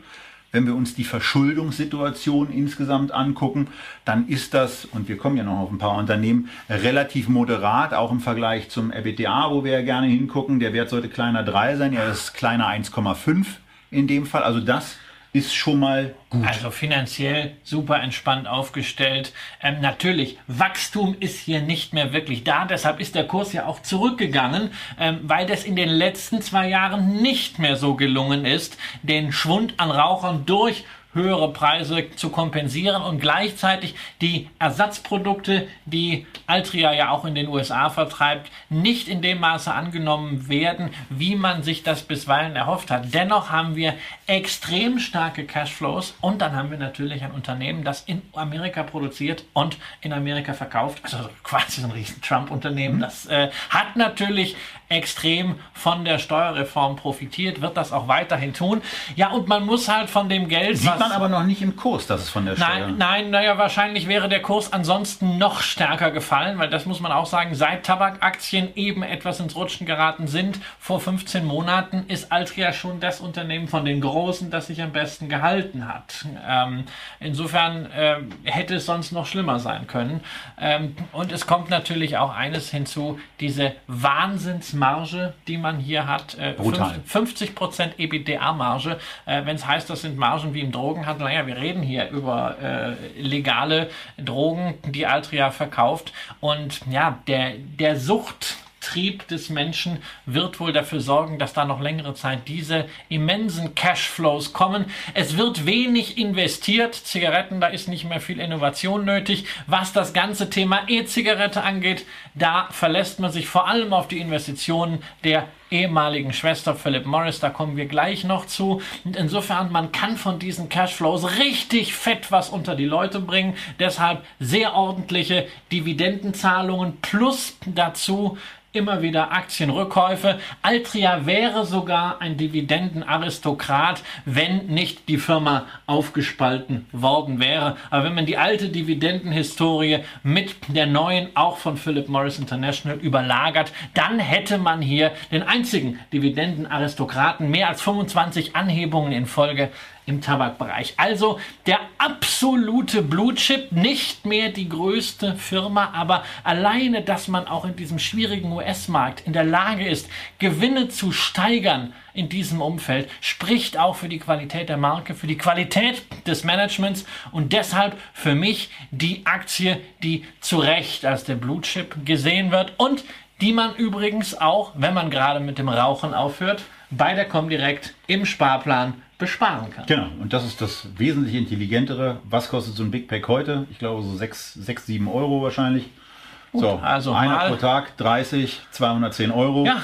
Wenn wir uns die Verschuldungssituation insgesamt angucken, dann ist das, und wir kommen ja noch auf ein paar Unternehmen, relativ moderat, auch im Vergleich zum EBITDA, wo wir ja gerne hingucken. Der Wert sollte kleiner 3 sein, er ist kleiner 1,5 in dem Fall. Also das ist schon mal gut.
Also finanziell super entspannt aufgestellt. Ähm, natürlich, Wachstum ist hier nicht mehr wirklich da. Deshalb ist der Kurs ja auch zurückgegangen, ähm, weil das in den letzten zwei Jahren nicht mehr so gelungen ist, den Schwund an Rauchern durch höhere Preise zu kompensieren und gleichzeitig die Ersatzprodukte, die Altria ja auch in den USA vertreibt, nicht in dem Maße angenommen werden, wie man sich das bisweilen erhofft hat. Dennoch haben wir extrem starke Cashflows und dann haben wir natürlich ein Unternehmen, das in Amerika produziert und in Amerika verkauft. Also quasi so ein riesen Trump-Unternehmen. Das äh, hat natürlich extrem von der Steuerreform profitiert, wird das auch weiterhin tun. Ja, und man muss halt von dem Geld,
Sieht man aber noch nicht im Kurs, dass es von der Steuer...
Nein, nein, naja, wahrscheinlich wäre der Kurs ansonsten noch stärker gefallen, weil das muss man auch sagen, seit Tabakaktien eben etwas ins Rutschen geraten sind, vor 15 Monaten ist Altria schon das Unternehmen von den Großen, das sich am besten gehalten hat. Ähm, insofern äh, hätte es sonst noch schlimmer sein können. Ähm, und es kommt natürlich auch eines hinzu, diese Wahnsinnsmarge, die man hier hat. Äh,
Brutal.
50% EBITDA-Marge, äh, wenn es heißt, das sind Margen wie im Drogenhandel. Naja, wir reden hier über äh, legale Drogen, die Altria verkauft. Und ja, der, der Suchttrieb des Menschen wird wohl dafür sorgen, dass da noch längere Zeit diese immensen Cashflows kommen. Es wird wenig investiert. Zigaretten, da ist nicht mehr viel Innovation nötig. Was das ganze Thema E-Zigarette angeht, da verlässt man sich vor allem auf die Investitionen der ehemaligen Schwester Philip Morris, da kommen wir gleich noch zu. Und insofern, man kann von diesen Cashflows richtig fett was unter die Leute bringen. Deshalb sehr ordentliche Dividendenzahlungen plus dazu immer wieder Aktienrückkäufe. Altria wäre sogar ein Dividendenaristokrat, wenn nicht die Firma aufgespalten worden wäre. Aber wenn man die alte Dividendenhistorie mit der neuen, auch von Philip Morris International, überlagert, dann hätte man hier den einzigen Dividendenaristokraten, mehr als 25 Anhebungen in Folge im Tabakbereich. Also der absolute Blue Chip, nicht mehr die größte Firma, aber alleine, dass man auch in diesem schwierigen US-Markt in der Lage ist, Gewinne zu steigern in diesem Umfeld, spricht auch für die Qualität der Marke, für die Qualität des Managements und deshalb für mich die Aktie, die zu Recht als der Blue Chip gesehen wird und die man übrigens auch, wenn man gerade mit dem Rauchen aufhört, bei der Comdirect im Sparplan besparen kann.
Genau, und das ist das wesentlich intelligentere. Was kostet so ein Big Pack heute? Ich glaube so 6, 6 7 Euro wahrscheinlich. so,
also
einer pro Tag, 30, 210 Euro.
Ja,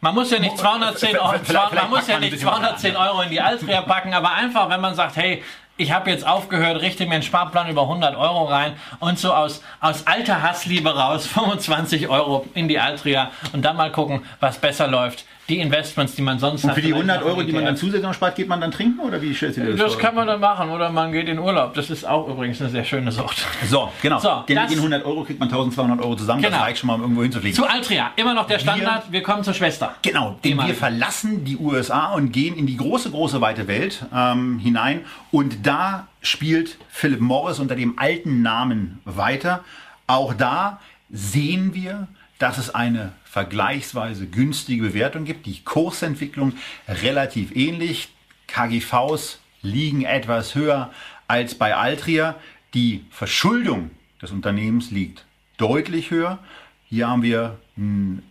man muss ja nicht 210
Vielleicht-
Euro, man muss ja nicht
bisschen was
210 Euro in die Altria packen, aber einfach, wenn man sagt, hey, ich habe jetzt aufgehört, richte mir einen Sparplan über 100 Euro rein und so aus, aus alter Hassliebe raus 25 Euro in die Altria und dann mal gucken, was besser läuft. Die Investments, die man sonst
Und
hat.
für die
vielleicht
100
noch
Euro, die man dann zusätzlich noch spart, geht man dann trinken oder wie stellst du dir das,
Das
vor?
kann man dann machen oder man geht in Urlaub. Das ist auch übrigens eine sehr schöne Sucht.
So, genau.
So,
Den, den 100 Euro kriegt man 1200 Euro zusammen.
Genau.
Das reicht schon mal, um irgendwo hinzufliegen.
Zu Altria, immer noch der Standard. Wir kommen zur Schwester.
Genau, denn wir verlassen die USA und gehen in die große, große, weite Welt ähm, hinein. Und da spielt Philip Morris unter dem alten Namen weiter. Auch da sehen wir, dass es eine vergleichsweise günstige Bewertung gibt. Die Kursentwicklung relativ ähnlich. KGVs liegen etwas höher als bei Altria. Die Verschuldung des Unternehmens liegt deutlich höher. Hier haben wir einen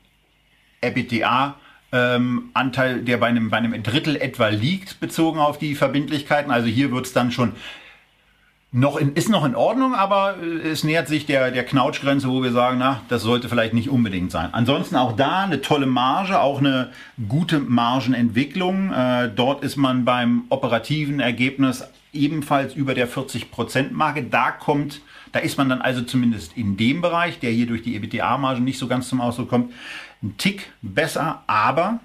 EBITDA-Anteil, der bei einem, bei einem Drittel etwa liegt, bezogen auf die Verbindlichkeiten. Also hier wird es dann schon noch in, ist noch in Ordnung, aber äh, es nähert sich der, der Knautschgrenze, wo wir sagen, na, das sollte vielleicht nicht unbedingt sein. Ansonsten auch da eine tolle Marge, auch eine gute Margenentwicklung. Äh, dort ist man beim operativen Ergebnis ebenfalls über der 40%-Marke. Da kommt, da ist man dann also zumindest in dem Bereich, der hier durch die EBITDA-Marge nicht so ganz zum Ausdruck kommt, ein Tick besser, aber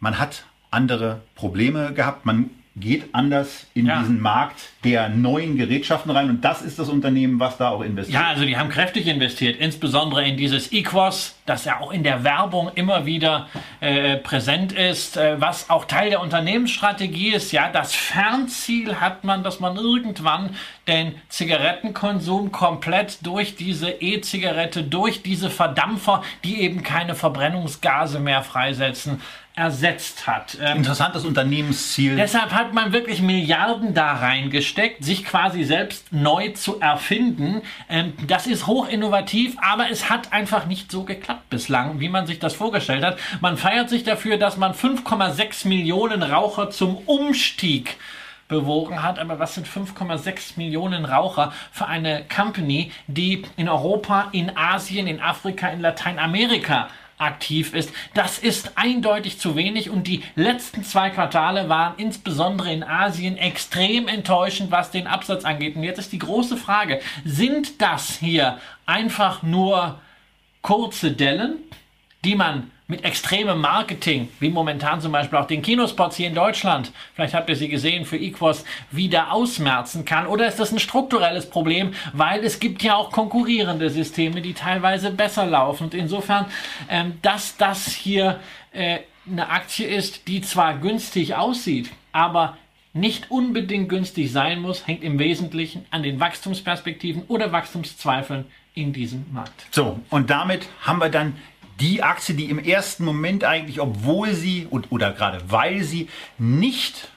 man hat andere Probleme gehabt. Man geht anders in ja. diesen Markt der neuen Gerätschaften rein und das ist das Unternehmen, was da auch investiert.
Ja, also die haben kräftig investiert, insbesondere in dieses Equos, das ja auch in der Werbung immer wieder äh, präsent ist, äh, was auch Teil der Unternehmensstrategie ist. Ja, das Fernziel hat man, dass man irgendwann den Zigarettenkonsum komplett durch diese E-Zigarette, durch diese Verdampfer, die eben keine Verbrennungsgase mehr freisetzen, ersetzt hat.
Ähm, Interessantes Unternehmensziel.
Deshalb hat man wirklich Milliarden da reingesteckt, sich quasi selbst neu zu erfinden. Ähm, das ist hoch innovativ, aber es hat einfach nicht so geklappt bislang, wie man sich das vorgestellt hat. Man feiert sich dafür, dass man 5,6 Millionen Raucher zum Umstieg bewogen hat. Aber was sind 5,6 Millionen Raucher für eine Company, die in Europa, in Asien, in Afrika, in Lateinamerika aktiv ist. Das ist eindeutig zu wenig und die letzten zwei Quartale waren insbesondere in Asien extrem enttäuschend, was den Absatz angeht. Und jetzt ist die große Frage, sind das hier einfach nur kurze Dellen, die man mit extremem Marketing, wie momentan zum Beispiel auch den Kinospots hier in Deutschland, vielleicht habt ihr sie gesehen, für Equos wieder ausmerzen kann? Oder ist das ein strukturelles Problem, weil es gibt ja auch konkurrierende Systeme, die teilweise besser laufen. Und insofern, ähm, dass das hier äh, eine Aktie ist, die zwar günstig aussieht, aber nicht unbedingt günstig sein muss, hängt im Wesentlichen an den Wachstumsperspektiven oder Wachstumszweifeln in diesem Markt.
So, und damit haben wir dann die Aktie, die im ersten Moment eigentlich, obwohl sie und, oder gerade weil sie nicht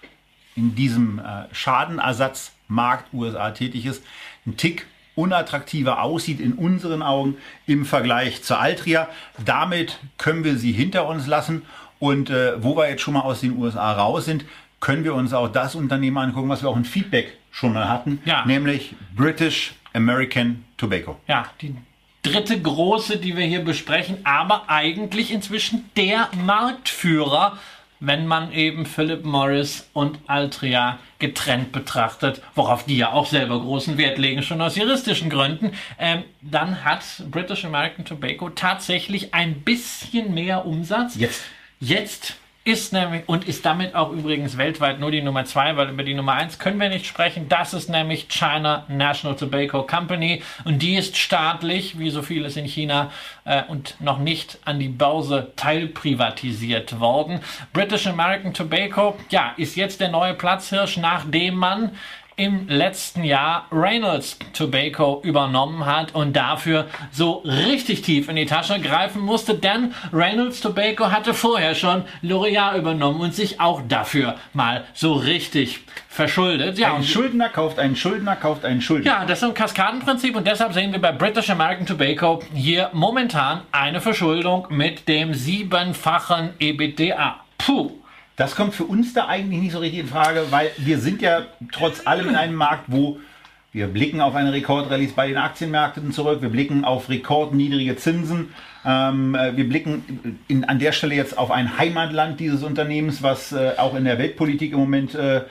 in diesem äh, Schadenersatzmarkt USA tätig ist, ein Tick unattraktiver aussieht in unseren Augen im Vergleich zur Altria. Damit können wir sie hinter uns lassen und äh, wo wir jetzt schon mal aus den USA raus sind, können wir uns auch das Unternehmen angucken, was wir auch in Feedback schon mal hatten, ja. nämlich British American Tobacco.
Ja, die dritte große, die wir hier besprechen, aber eigentlich inzwischen der Marktführer, wenn man eben Philip Morris und Altria getrennt betrachtet, worauf die ja auch selber großen Wert legen, schon aus juristischen Gründen, ähm, dann hat British American Tobacco tatsächlich ein bisschen mehr Umsatz.
Jetzt.
Jetzt ist nämlich und ist damit auch übrigens weltweit nur die Nummer zwei, weil über die Nummer eins können wir nicht sprechen. Das ist nämlich China National Tobacco Company und die ist staatlich, wie so vieles in China, äh, und noch nicht an die Börse teilprivatisiert worden. British American Tobacco, ja, ist jetzt der neue Platzhirsch, nachdem man im letzten Jahr Reynolds Tobacco übernommen hat und dafür so richtig tief in die Tasche greifen musste, denn Reynolds Tobacco hatte vorher schon L'Oreal übernommen und sich auch dafür mal so richtig verschuldet.
Ja, ein Schuldner kauft einen Schuldner, kauft einen Schuldner.
Ja, das ist ein Kaskadenprinzip und deshalb sehen wir bei British American Tobacco hier momentan eine Verschuldung mit dem siebenfachen EBITDA. Puh.
Das kommt für uns da eigentlich nicht so richtig in Frage, weil wir sind ja trotz allem in einem Markt, wo wir blicken auf eine Rekordrallye bei den Aktienmärkten zurück, wir blicken auf rekordniedrige Zinsen, ähm, äh, wir blicken in, an der Stelle jetzt auf ein Heimatland dieses Unternehmens, was äh, auch in der Weltpolitik im Moment äh,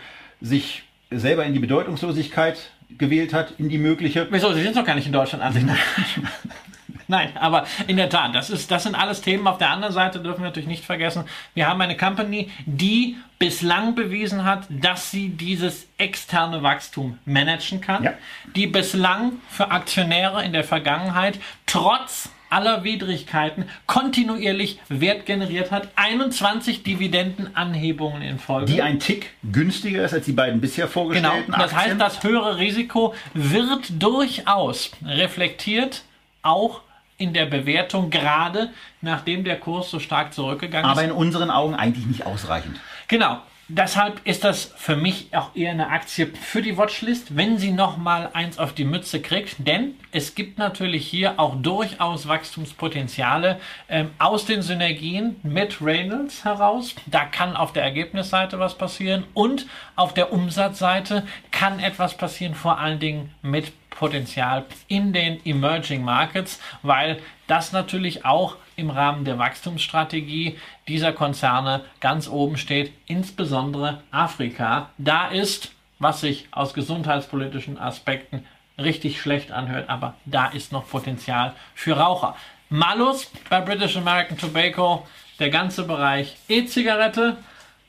sich selber in die Bedeutungslosigkeit gewählt hat, in die mögliche.
Wieso? Sie sind doch gar nicht in Deutschland an sich. Nein, aber in der Tat, das, ist, das sind alles Themen. Auf der anderen Seite dürfen wir natürlich nicht vergessen, wir haben eine Company, die bislang bewiesen hat, dass sie dieses externe Wachstum managen kann, ja. die bislang für Aktionäre in der Vergangenheit trotz aller Widrigkeiten kontinuierlich Wert generiert hat. 21 Dividendenanhebungen in Folge.
Die ein Tick günstiger ist als die beiden bisher vorgestellten
genau. Das Aktien. heißt, das höhere Risiko wird durchaus reflektiert, auch in der Bewertung, gerade nachdem der Kurs so stark zurückgegangen
ist. Aber in unseren Augen eigentlich nicht ausreichend.
Genau. Deshalb ist das für mich auch eher eine Aktie für die Watchlist, wenn sie nochmal eins auf die Mütze kriegt. Denn es gibt natürlich hier auch durchaus Wachstumspotenziale ähm, aus den Synergien mit Reynolds heraus. Da kann auf der Ergebnisseite was passieren und auf der Umsatzseite kann etwas passieren, vor allen Dingen mit Potenzial in den Emerging Markets, weil das natürlich auch im Rahmen der Wachstumsstrategie dieser Konzerne ganz oben steht, insbesondere Afrika. Da ist, was sich aus gesundheitspolitischen Aspekten richtig schlecht anhört, aber da ist noch Potenzial für Raucher. Malus bei British American Tobacco, der ganze Bereich E-Zigarette,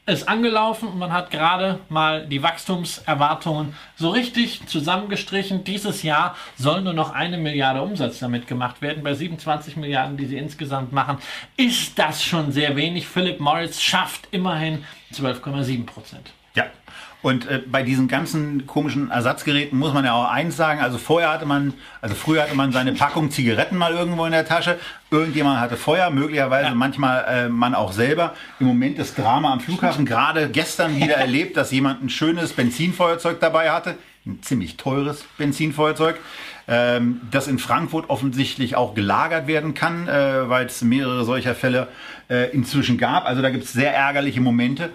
ist angelaufen und man hat gerade mal die Wachstumserwartungen so richtig zusammengestrichen. Dieses Jahr soll nur noch eine Milliarde Umsatz damit gemacht werden. Bei 27 Milliarden, die sie insgesamt machen, ist das schon sehr wenig. Philip Morris schafft immerhin 12,7 Prozent.
Und äh, bei diesen ganzen komischen Ersatzgeräten muss man ja auch eins sagen. Also vorher hatte man, also früher hatte man seine Packung Zigaretten mal irgendwo in der Tasche. Irgendjemand hatte Feuer, möglicherweise ja. manchmal äh, man auch selber. Im Moment das Drama am Flughafen. Gerade gestern wieder erlebt, dass jemand ein schönes Benzinfeuerzeug dabei hatte. Ein ziemlich teures Benzinfeuerzeug ähm, das in Frankfurt offensichtlich auch gelagert werden kann, äh, weil es mehrere solcher Fälle äh, inzwischen gab. Also da gibt es sehr ärgerliche Momente.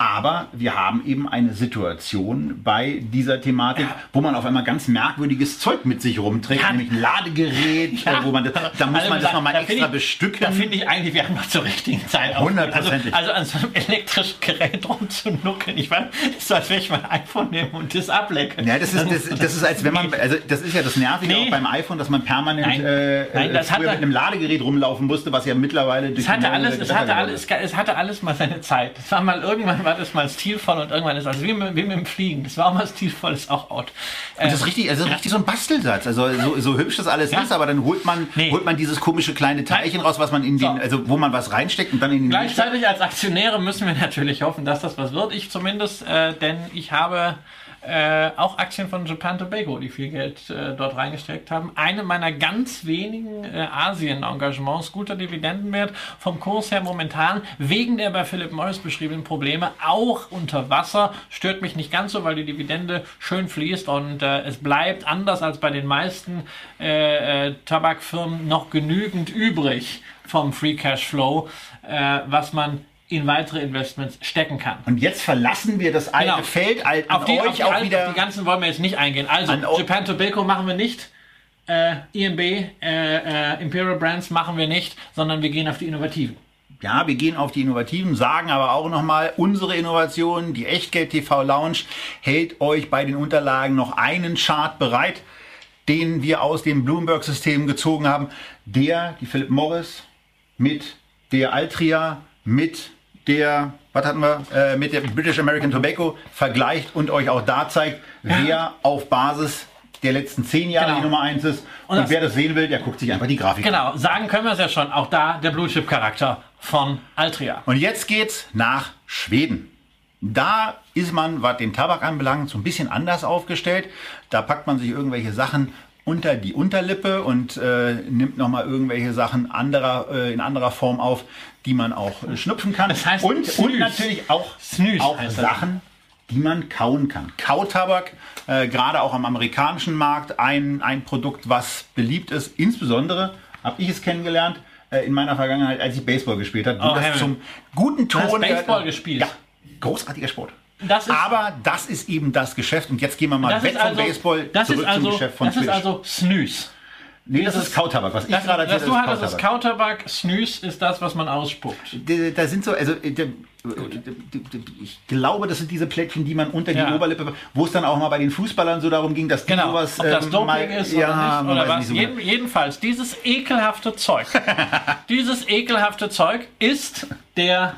Aber wir haben eben eine Situation bei dieser Thematik, ja. wo man auf einmal ganz merkwürdiges Zeug mit sich rumträgt, ja. nämlich ein Ladegerät, ja. wo man das, da muss also man das nochmal extra ich, bestücken.
Da finde ich eigentlich, wir haben noch zur richtigen Zeit
Hundertprozentig.
Also, also an so einem elektrischen Gerät rumzunuckeln. Ich meine, das ist so, als wenn ich mein iPhone nehme und das ablecke.
Ja, das ist, das, das ist als wenn man, also das ist ja das Nervige nee. auch beim iPhone, dass man permanent Nein. Äh, Nein, das früher mit einem Ladegerät rumlaufen musste, was ja mittlerweile
durch es hatte alles, es hatte alles, es hatte alles mal seine Zeit. Es war mal irgendwann war das mal stilvoll und irgendwann ist also wie mit, wie mit dem Fliegen. Das war auch mal stilvoll, ist auch out.
Und das ist richtig, also ja. richtig so ein Bastelsatz. Also so, so hübsch das alles ja. ist, aber dann holt man, nee. holt man dieses komische kleine Teilchen raus, was man in den, so. also wo man was reinsteckt und dann in den.
Gleichzeitig als Aktionäre müssen wir natürlich hoffen, dass das was wird. Ich zumindest, äh, denn ich habe äh, auch Aktien von Japan Tobago, die viel Geld äh, dort reingesteckt haben. Eine meiner ganz wenigen äh, Asien-Engagements, guter Dividendenwert, vom Kurs her momentan, wegen der bei Philip Morris beschriebenen Probleme, auch unter Wasser, stört mich nicht ganz so, weil die Dividende schön fließt und äh, es bleibt anders als bei den meisten äh, Tabakfirmen noch genügend übrig vom Free Cash Flow, was man in weitere Investments stecken kann.
Und jetzt verlassen wir das alte genau. Feld alt
auf die, euch auf die, auch wieder. Auf die ganzen wollen wir jetzt nicht eingehen. Also Japan Tobacco machen wir nicht. Äh, EMB, äh, äh, Imperial Brands machen wir nicht, sondern wir gehen auf die Innovativen.
Ja, wir gehen auf die Innovativen, sagen aber auch nochmal, unsere Innovation, die Echtgeld TV Lounge, hält euch bei den Unterlagen noch einen Chart bereit, den wir aus dem Bloomberg-System gezogen haben, der die Philip Morris mit der Altria mit der, was hatten wir, äh, mit der British American Tobacco vergleicht und euch auch da zeigt, wer auf Basis der letzten zehn Jahre genau. die Nummer eins ist. Und, und wer das sehen will, der guckt sich einfach die Grafik
genau. an. Genau, sagen können wir es ja schon. Auch da der Blue Chip Charakter von Altria.
Und jetzt geht's nach Schweden. Da ist man, was den Tabak anbelangt, so ein bisschen anders aufgestellt. Da packt man sich irgendwelche Sachen unter die Unterlippe und äh, nimmt nochmal irgendwelche Sachen anderer, äh, in anderer Form auf, die man auch äh, schnupfen kann.
Das heißt
und, und natürlich auch, auch Sachen, die man kauen kann. Kautabak, äh, gerade auch am amerikanischen Markt, ein, ein Produkt, was beliebt ist. Insbesondere habe ich es kennengelernt äh, in meiner Vergangenheit, als ich Baseball gespielt habe. Oh, das zum guten Ton. Du
hast Baseball gespielt?
Ja, großartiger Sport. Das ist, Aber das ist eben das Geschäft. Und jetzt gehen wir mal weg also, vom Baseball
das zurück also, zum Geschäft von Das Twitch. ist also Snooze.
Nee, das, das ist Kautabak. Was
ich das, gerade erzählt habe, das ist Kautabak. Snooze ist das, was man ausspuckt.
Da sind so, also ich glaube, das sind diese Plättchen, die man unter ja. die Oberlippe, wo es dann auch mal bei den Fußballern so darum ging, dass
die genau. sowas. Ob das ähm, Doping mal, ist ja, oder nicht. Oder was. Nicht so Jeden, jedenfalls, dieses ekelhafte Zeug, dieses ekelhafte Zeug ist der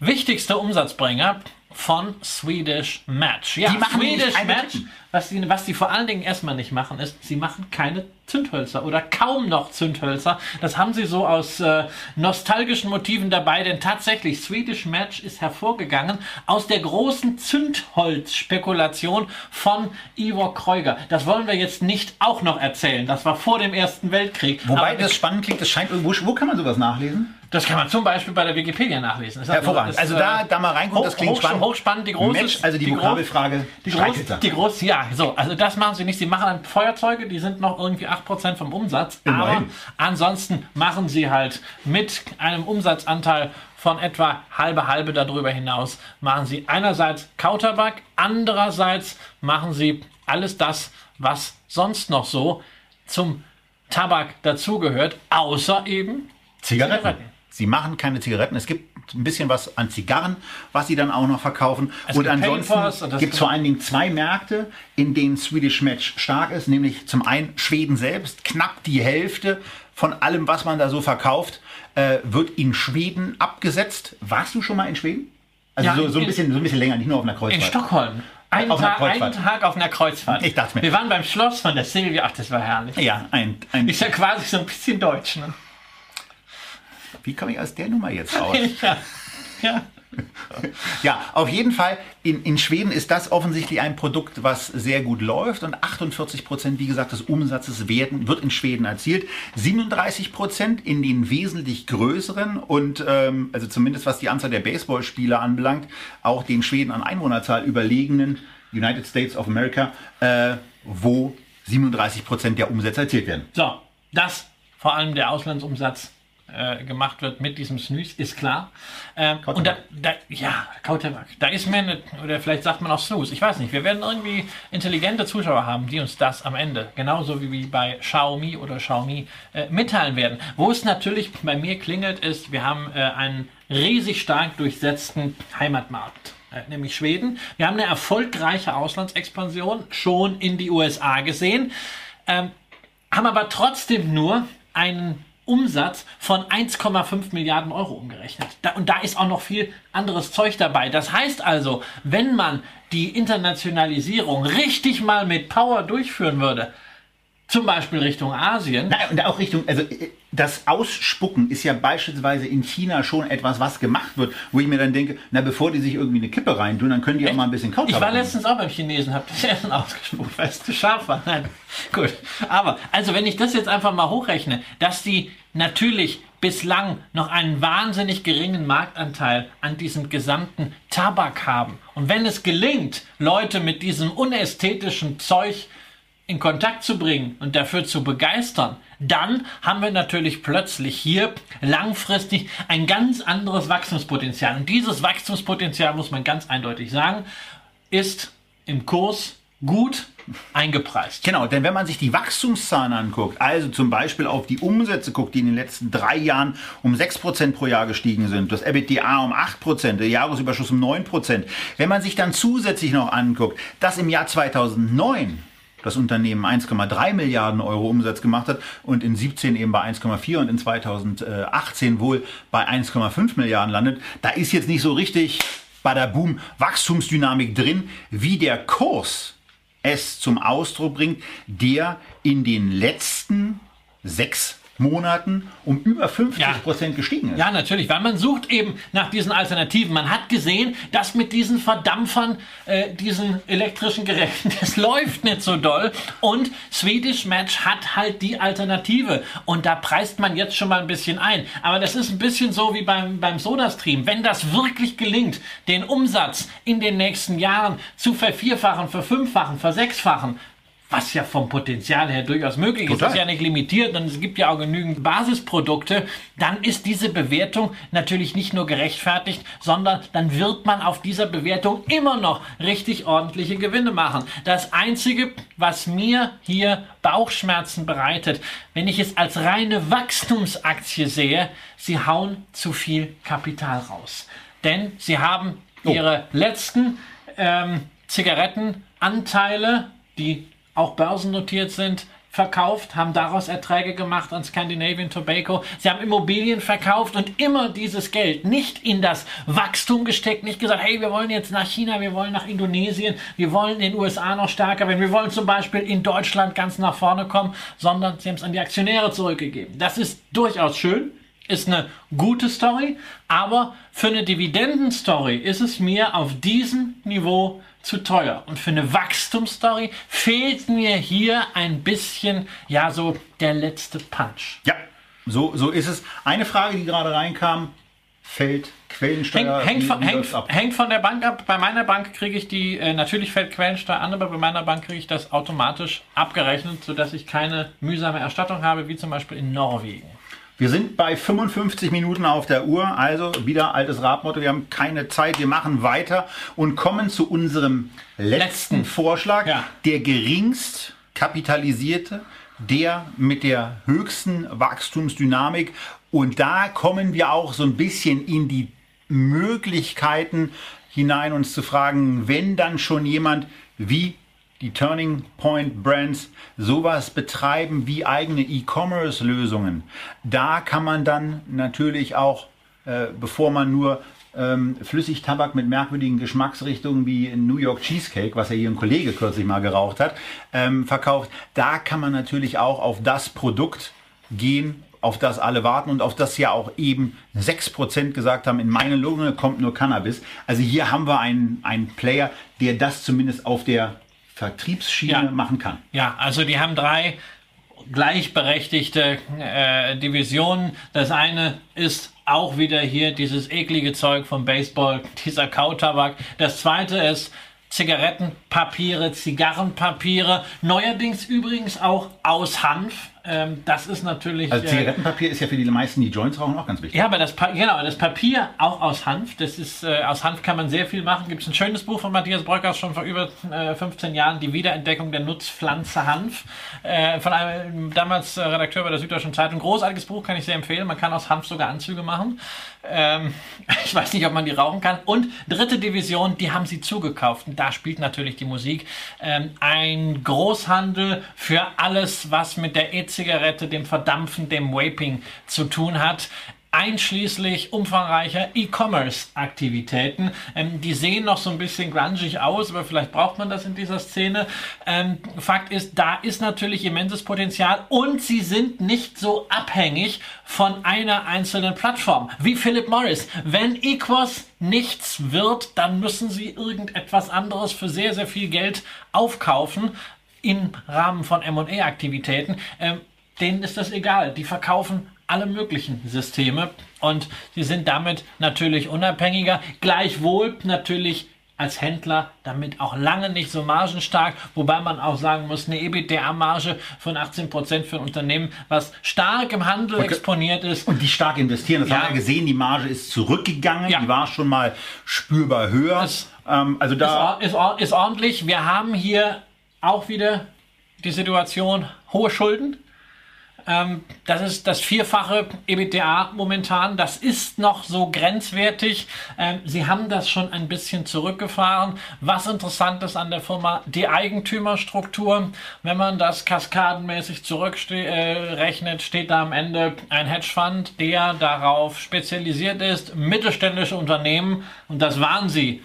wichtigste Umsatzbringer von Swedish Match.
Ja, die machen Swedish Match.
Was die, was die vor allen Dingen erstmal nicht machen, ist, sie machen keine Zündhölzer oder kaum noch Zündhölzer. Das haben sie so aus äh, nostalgischen Motiven dabei, denn tatsächlich Swedish Match ist hervorgegangen aus der großen Zündholzspekulation von Ivo Kreuger. Das wollen wir jetzt nicht auch noch erzählen. Das war vor dem Ersten Weltkrieg.
Wobei Aber das spannend klingt, das scheint irgendwo, wo kann man sowas nachlesen?
Das kann man zum Beispiel bei der Wikipedia nachlesen. Das
Hervorragend. Also, da, da mal reingucken, das klingt hoch, spannend.
Hochspannend, die große.
Match, also die, die Vokabelfrage.
Die große, die große, ja, so. Also das machen sie nicht. Sie machen dann Feuerzeuge, die sind noch irgendwie 8% vom Umsatz. Immerhin. Aber ansonsten machen sie halt mit einem Umsatzanteil von etwa halbe halbe darüber hinaus machen sie einerseits Kautabak, andererseits machen sie alles das, was sonst noch so zum Tabak dazugehört, außer eben
Zigaretten. Zigaretten. Sie machen keine Zigaretten. Es gibt ein bisschen was an Zigarren, was sie dann auch noch verkaufen. Es und ansonsten gibt es vor allen Dingen zwei Märkte, in denen Swedish Match stark ist, nämlich zum einen Schweden selbst. Knapp die Hälfte von allem, was man da so verkauft, äh, wird in Schweden abgesetzt. Warst du schon mal in Schweden? Also ja, so, so, ein bisschen, so ein bisschen länger, nicht nur auf einer Kreuzfahrt.
In Stockholm. Ein auf Tag, einen Tag auf einer Kreuzfahrt.
Ich dachte mir.
Wir waren beim Schloss von der Silvia. Ach, das war herrlich.
Ja, ein, ein
ist ja quasi so ein bisschen deutsch. Ne?
Wie komme ich aus der Nummer jetzt raus?
ja. ja.
ja, auf jeden Fall, in, in Schweden ist das offensichtlich ein Produkt, was sehr gut läuft und 48 Prozent, wie gesagt, des Umsatzes werden, wird in Schweden erzielt. 37 Prozent in den wesentlich größeren und, ähm, also zumindest was die Anzahl der Baseballspieler anbelangt, auch den Schweden an Einwohnerzahl überlegenen United States of America, äh, wo 37 Prozent der Umsätze erzielt werden.
So, das vor allem der Auslandsumsatz äh, gemacht wird mit diesem Snus, ist klar. Ähm, und da, da, ja, Kautabak. Da ist mir eine, oder vielleicht sagt man auch Snooze, ich weiß nicht. Wir werden irgendwie intelligente Zuschauer haben, die uns das am Ende, genauso wie bei Xiaomi oder Xiaomi, äh, mitteilen werden. Wo es natürlich bei mir klingelt, ist, wir haben äh, einen riesig stark durchsetzten Heimatmarkt äh, nämlich Schweden. Wir haben eine erfolgreiche Auslandsexpansion schon in die USA gesehen, ähm, haben aber trotzdem nur einen Umsatz von 1,5 Milliarden Euro umgerechnet. Da, und da ist auch noch viel anderes Zeug dabei. Das heißt also, wenn man die Internationalisierung richtig mal mit Power durchführen würde, zum Beispiel Richtung Asien.
Nein, und auch Richtung, also äh, das Ausspucken ist ja beispielsweise in China schon etwas, was gemacht wird, wo ich mir dann denke, na bevor die sich irgendwie eine Kippe reintun, dann können die Echt? auch mal ein bisschen Kaut
Ich war letztens auch beim Chinesen, habe das Essen ausgespuckt, weil es zu scharf war. Nein, gut. Aber, also wenn ich das jetzt einfach mal hochrechne, dass die natürlich bislang noch einen wahnsinnig geringen Marktanteil an diesem gesamten Tabak haben. Und wenn es gelingt, Leute mit diesem unästhetischen Zeug in Kontakt zu bringen und dafür zu begeistern, dann haben wir natürlich plötzlich hier langfristig ein ganz anderes Wachstumspotenzial. Und dieses Wachstumspotenzial, muss man ganz eindeutig sagen, ist im Kurs gut eingepreist.
Genau, denn wenn man sich die Wachstumszahlen anguckt, also zum Beispiel auf die Umsätze guckt, die in den letzten drei Jahren um 6% pro Jahr gestiegen sind, das EBITDA um 8%, der Jahresüberschuss um 9%, wenn man sich dann zusätzlich noch anguckt, dass im Jahr 2009 das Unternehmen 1,3 Milliarden Euro Umsatz gemacht hat und in 17 eben bei 1,4 und in 2018 wohl bei 1,5 Milliarden landet. Da ist jetzt nicht so richtig bei der Boom Wachstumsdynamik drin, wie der Kurs es zum Ausdruck bringt, der in den letzten sechs Monaten um über 50 Prozent ja. gestiegen ist.
Ja, natürlich, weil man sucht eben nach diesen Alternativen. Man hat gesehen, dass mit diesen Verdampfern, äh, diesen elektrischen Geräten, das läuft nicht so doll. Und Swedish Match hat halt die Alternative. Und da preist man jetzt schon mal ein bisschen ein. Aber das ist ein bisschen so wie beim, beim SodaStream. Wenn das wirklich gelingt, den Umsatz in den nächsten Jahren zu vervierfachen, verfünffachen, versechsfachen, was ja vom Potenzial her durchaus möglich Total. ist. Ist ja nicht limitiert und es gibt ja auch genügend Basisprodukte. Dann ist diese Bewertung natürlich nicht nur gerechtfertigt, sondern dann wird man auf dieser Bewertung immer noch richtig ordentliche Gewinne machen. Das Einzige, was mir hier Bauchschmerzen bereitet, wenn ich es als reine Wachstumsaktie sehe, sie hauen zu viel Kapital raus. Denn sie haben oh. ihre letzten ähm, Zigarettenanteile, die auch börsennotiert sind, verkauft, haben daraus Erträge gemacht an Scandinavian Tobacco. Sie haben Immobilien verkauft und immer dieses Geld nicht in das Wachstum gesteckt, nicht gesagt, hey, wir wollen jetzt nach China, wir wollen nach Indonesien, wir wollen in den USA noch stärker werden, wir wollen zum Beispiel in Deutschland ganz nach vorne kommen, sondern sie haben es an die Aktionäre zurückgegeben. Das ist durchaus schön, ist eine gute Story, aber für eine Dividendenstory ist es mir auf diesem Niveau zu teuer. Und für eine Wachstumsstory fehlt mir hier ein bisschen, ja, so der letzte Punch.
Ja, so, so ist es. Eine Frage, die gerade reinkam, fällt Quellensteuer
hängt, hängt, von, hängt, hängt von der Bank ab. Bei meiner Bank kriege ich die, äh, natürlich fällt Quellensteuer an, aber bei meiner Bank kriege ich das automatisch abgerechnet, sodass ich keine mühsame Erstattung habe, wie zum Beispiel in Norwegen.
Wir sind bei 55 Minuten auf der Uhr, also wieder altes Radmotto, wir haben keine Zeit, wir machen weiter und kommen zu unserem letzten,
Letzten.
Vorschlag,
Ja.
der geringst kapitalisierte, der mit der höchsten Wachstumsdynamik und da kommen wir auch so ein bisschen in die Möglichkeiten hinein, uns zu fragen, wenn dann schon jemand wie die Turning Point Brands sowas betreiben wie eigene E-Commerce-Lösungen, da kann man dann natürlich auch, äh, bevor man nur ähm, Flüssigtabak mit merkwürdigen Geschmacksrichtungen wie New York Cheesecake, was ja hier ein Kollege kürzlich mal geraucht hat, ähm, verkauft, da kann man natürlich auch auf das Produkt gehen, auf das alle warten und auf das ja auch eben 6% gesagt haben, in meine Lunge kommt nur Cannabis. Also hier haben wir einen, einen Player, der das zumindest auf der Vertriebsschiene
Ja.
machen kann.
Ja, also die haben drei gleichberechtigte äh, Divisionen. Das eine ist auch wieder hier dieses eklige Zeug vom Baseball, dieser Kautabak. Das zweite ist Zigarettenpapiere, Zigarrenpapiere, neuerdings übrigens auch aus Hanf. Ähm, das ist natürlich.
Also
äh,
Zigarettenpapier ist ja für die meisten, die Joints rauchen, auch ganz wichtig.
ja, aber das, Pa- genau, das Papier auch aus Hanf. Das ist, äh, aus Hanf kann man sehr viel machen. Gibt es ein schönes Buch von Matthias Bröckers schon vor über äh, 15 Jahren, die Wiederentdeckung der Nutzpflanze Hanf. Äh, von einem damals äh, Redakteur bei der Süddeutschen Zeitung. Großartiges Buch, kann ich sehr empfehlen. Man kann aus Hanf sogar Anzüge machen. Ähm, ich weiß nicht, ob man die rauchen kann. Und dritte Division, die haben sie zugekauft. Und da spielt natürlich die Musik. Ähm, ein Großhandel für alles, was mit der E-Zigarette, dem Verdampfen, dem Vaping zu tun hat einschließlich umfangreicher E-Commerce-Aktivitäten. Ähm, die sehen noch so ein bisschen grungig aus, aber vielleicht braucht man das in dieser Szene. Ähm, Fakt ist, da ist natürlich immenses Potenzial und sie sind nicht so abhängig von einer einzelnen Plattform wie Philip Morris. Wenn Equos nichts wird, dann müssen sie irgendetwas anderes für sehr, sehr viel Geld aufkaufen im Rahmen von M&A-Aktivitäten. Ähm, denen ist das egal. Die verkaufen alle möglichen Systeme und sie sind damit natürlich unabhängiger. Gleichwohl natürlich als Händler damit auch lange nicht so margenstark, wobei man auch sagen muss, eine EBITDA-Marge von 18% für ein Unternehmen, was stark im Handel exponiert ist.
Und die stark investieren. Das
Ja.
haben wir gesehen, die Marge ist zurückgegangen.
Ja.
Die war schon mal spürbar höher.
Es-
ähm, also da
ist, ist, ist ordentlich. Wir haben hier auch wieder die Situation hohe Schulden. Ähm, das ist das vierfache EBITDA momentan. Das ist noch so grenzwertig. Ähm, Sie haben das schon ein bisschen zurückgefahren. Was interessant ist an der Firma, die Eigentümerstruktur. Wenn man das kaskadenmäßig zurückrechnet, äh, steht da am Ende ein Hedgefonds, der darauf spezialisiert ist, mittelständische Unternehmen, und das waren sie,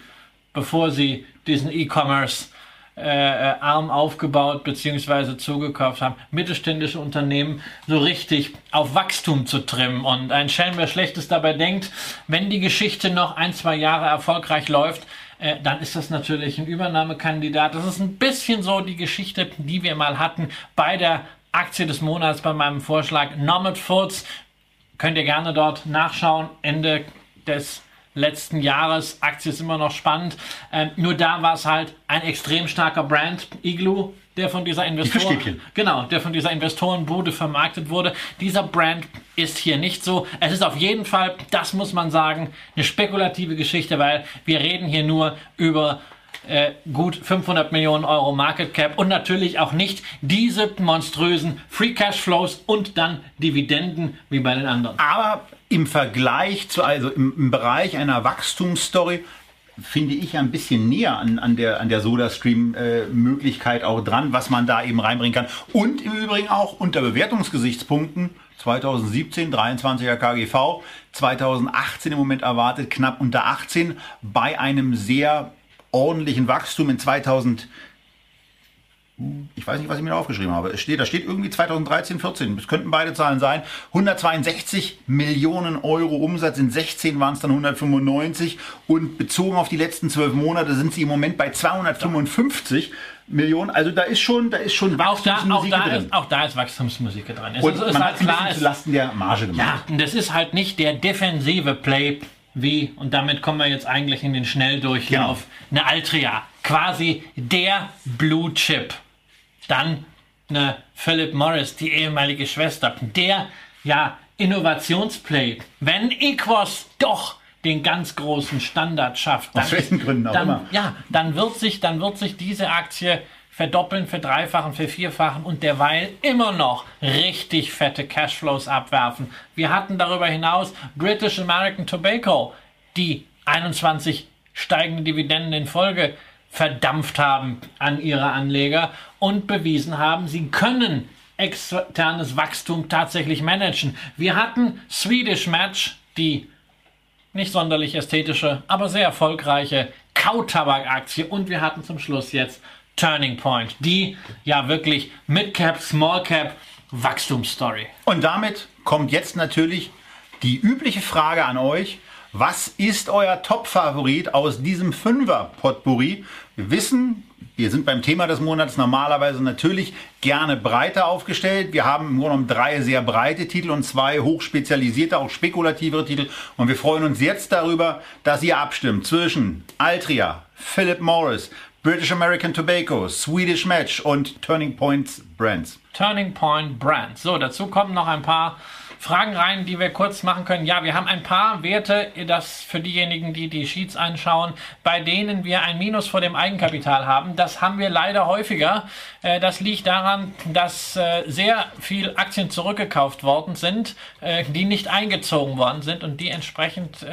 bevor sie diesen E-Commerce äh, äh, arm aufgebaut bzw. zugekauft haben, mittelständische Unternehmen so richtig auf Wachstum zu trimmen. Und ein Schelm, wer Schlechtes dabei denkt, wenn die Geschichte noch ein, zwei Jahre erfolgreich läuft, äh, dann ist das natürlich ein Übernahmekandidat. Das ist ein bisschen so die Geschichte, die wir mal hatten bei der Aktie des Monats bei meinem Vorschlag Nomad Foods. Könnt ihr gerne dort nachschauen. Ende des letzten Jahres. Aktie ist immer noch spannend. Ähm, nur da war es halt ein extrem starker Brand, Igloo, der von dieser Investoren,
Fischstäbchen.
genau, der von dieser Investorenbude vermarktet wurde. Dieser Brand ist hier nicht so. Es ist auf jeden Fall, das muss man sagen, eine spekulative Geschichte, weil wir reden hier nur über äh, gut 500 Millionen Euro Market Cap und natürlich auch nicht diese monströsen Free Cash Flows und dann Dividenden wie bei den anderen.
aber im Vergleich zu, also im, im Bereich einer Wachstumsstory, finde ich, ein bisschen näher an, an der, an der Soda-Stream-Möglichkeit auch dran, was man da eben reinbringen kann. Und im Übrigen auch unter Bewertungsgesichtspunkten 2017 23er KGV, 2018 im Moment erwartet knapp unter 18 bei einem sehr ordentlichen Wachstum in 2000 ich weiß nicht, was ich mir aufgeschrieben habe. Es steht, da steht irgendwie 2013, 14. Das könnten beide Zahlen sein. 162 Millionen Euro Umsatz. In 16 waren es dann 195. Und bezogen auf die letzten zwölf Monate sind sie im Moment bei 255 Millionen. Also da ist schon, da ist schon
Wachstumsmusik auch da, auch da drin. Ist, auch da ist Wachstumsmusik drin.
Es und ist, man halt hat klar, zu Lasten der Marge
gemacht. Ja, und das ist halt nicht der defensive Play wie, und damit kommen wir jetzt eigentlich in den Schnelldurchlauf, genau. eine Altria. Quasi der Blue Chip. Dann eine Philip Morris, die ehemalige Schwester. Der, ja, Innovationsplay. Wenn Equos doch den ganz großen Standard schafft,
dann, Aus welchen Gründen auch
dann,
immer.
Ja, dann wird sich, dann wird sich diese Aktie verdoppeln, verdreifachen, vervierfachen und derweil immer noch richtig fette Cashflows abwerfen. Wir hatten darüber hinaus British American Tobacco, die 21 steigende Dividenden in Folge verdampft haben an ihre Anleger und bewiesen haben, sie können externes Wachstum tatsächlich managen. Wir hatten Swedish Match, die nicht sonderlich ästhetische, aber sehr erfolgreiche Kautabak-Aktie und wir hatten zum Schluss jetzt Turning Point, die ja wirklich Mid-Cap, Small-Cap Wachstumsstory.
Und damit kommt jetzt natürlich die übliche Frage an euch. Was ist euer Top-Favorit aus diesem Fünfer-Potpourri? Wir wissen, wir sind beim Thema des Monats normalerweise natürlich gerne breiter aufgestellt. Wir haben im Grunde drei sehr breite Titel und zwei hochspezialisierte, auch spekulativere Titel. Und wir freuen uns jetzt darüber, dass ihr abstimmt zwischen Altria, Philip Morris, British American Tobacco, Swedish Match und Turning Point Brands.
Turning Point Brands. So, dazu kommen noch ein paar Fragen rein, die wir kurz machen können. Ja, wir haben ein paar Werte, das für diejenigen, die die Sheets anschauen, bei denen wir ein Minus vor dem Eigenkapital haben. Das haben wir leider häufiger. Äh, das liegt daran, dass äh, sehr viel Aktien zurückgekauft worden sind, äh, die nicht eingezogen worden sind und die entsprechend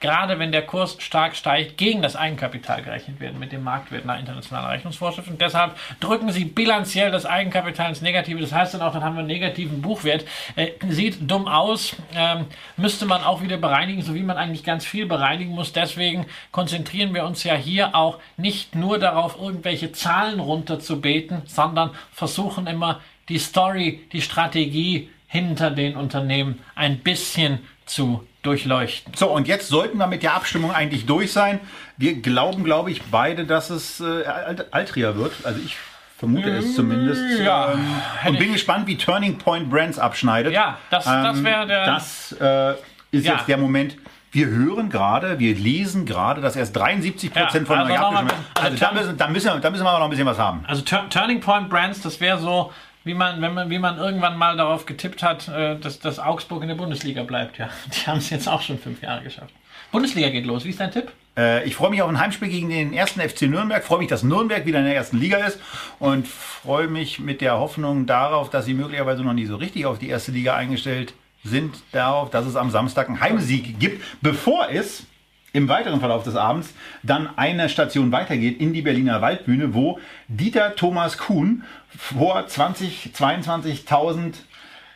gerade wenn der Kurs stark steigt, gegen das Eigenkapital gerechnet werden mit dem Marktwert nach internationaler Rechnungsvorschrift. Und deshalb drücken sie bilanziell das Eigenkapital ins Negative. Das heißt dann auch, dann haben wir einen negativen Buchwert. Äh, sieht dumm aus, ähm, müsste man auch wieder bereinigen, so wie man eigentlich ganz viel bereinigen muss. Deswegen konzentrieren wir uns ja hier auch nicht nur darauf, irgendwelche Zahlen runterzubeten, sondern versuchen immer die Story, die Strategie hinter den Unternehmen ein bisschen zu durchleuchten.
So, und jetzt sollten wir mit der Abstimmung eigentlich durch sein. Wir glauben, glaube ich, beide, dass es äh, Altria wird. Also ich vermute es zumindest.
Ja,
ähm, und bin gespannt, wie Turning Point Brands abschneidet.
Ja, das, das ähm, wäre der.
Das äh, ist ja. jetzt der Moment. Wir hören gerade, wir lesen gerade, dass erst 73 Prozent ja, von also euch abgestimmt haben. Also, also da, müssen, da, müssen, da müssen wir noch ein bisschen was haben.
Also Turning Point Brands, das wäre so wie man, wenn man, wie man irgendwann mal darauf getippt hat, äh, dass, dass Augsburg in der Bundesliga bleibt. Ja, die haben es jetzt auch schon fünf Jahre geschafft. Bundesliga geht los. Wie ist dein Tipp?
Äh, ich freue mich auf ein Heimspiel gegen den ersten FC Nürnberg. Freue mich, dass Nürnberg wieder in der ersten Liga ist und freue mich mit der Hoffnung darauf, dass sie möglicherweise noch nicht so richtig auf die erste Liga eingestellt sind, darauf, dass es am Samstag einen Heimsieg gibt, bevor es im weiteren Verlauf des Abends dann eine Station weitergeht in die Berliner Waldbühne, wo Dieter Thomas Kuhn vor 20, 22.000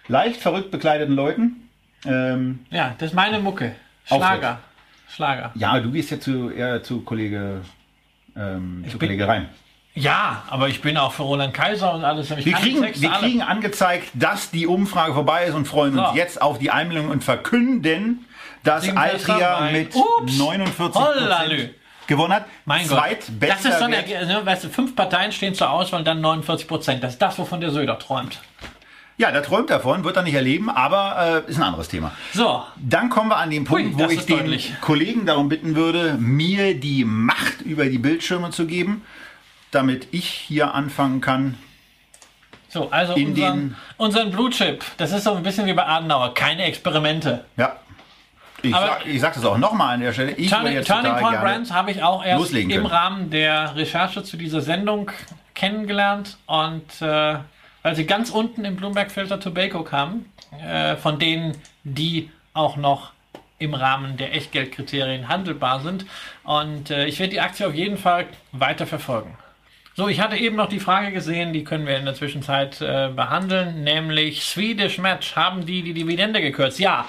leicht verrückt bekleideten Leuten.
Ähm, ja, das ist meine Mucke. Schlager. Schlager.
Ja, du gehst ja zu, eher zu Kollege, ähm, zu Kollege Rein.
Ja, aber ich bin auch für Roland Kaiser und alles.
Wir kriegen, wir kriegen angezeigt, dass die Umfrage vorbei ist und freuen uns jetzt auf die Einmeldung und verkünden, dass Altria mit Ups, 49 gewonnen hat.
Mein Gott. Das ist so eine, ne, weißt du, fünf Parteien stehen zur Auswahl und dann 49 Prozent. Das ist das, wovon der Söder träumt.
Ja, der träumt davon, wird er nicht erleben, aber äh, ist ein anderes Thema.
So.
Dann kommen wir an den Punkt, Hui, wo ich den deutlich. Kollegen darum bitten würde, mir die Macht über die Bildschirme zu geben, damit ich hier anfangen kann.
So, also unseren, unseren Blue Chip, das ist so ein bisschen wie bei Adenauer, keine Experimente.
Ja. Ich, Aber sag, ich sage das auch nochmal an der Stelle. Ich
Turning, Turning Point Brands habe ich auch erst im Rahmen der Recherche zu dieser Sendung kennengelernt und äh, weil sie ganz unten im Bloomberg Filter Tobacco kamen, äh, von denen die auch noch im Rahmen der Echtgeldkriterien handelbar sind. Und äh, ich werde die Aktie auf jeden Fall weiter verfolgen. So, ich hatte eben noch die Frage gesehen, die können wir in der Zwischenzeit äh, behandeln, nämlich Swedish Match, haben die die Dividende gekürzt? Ja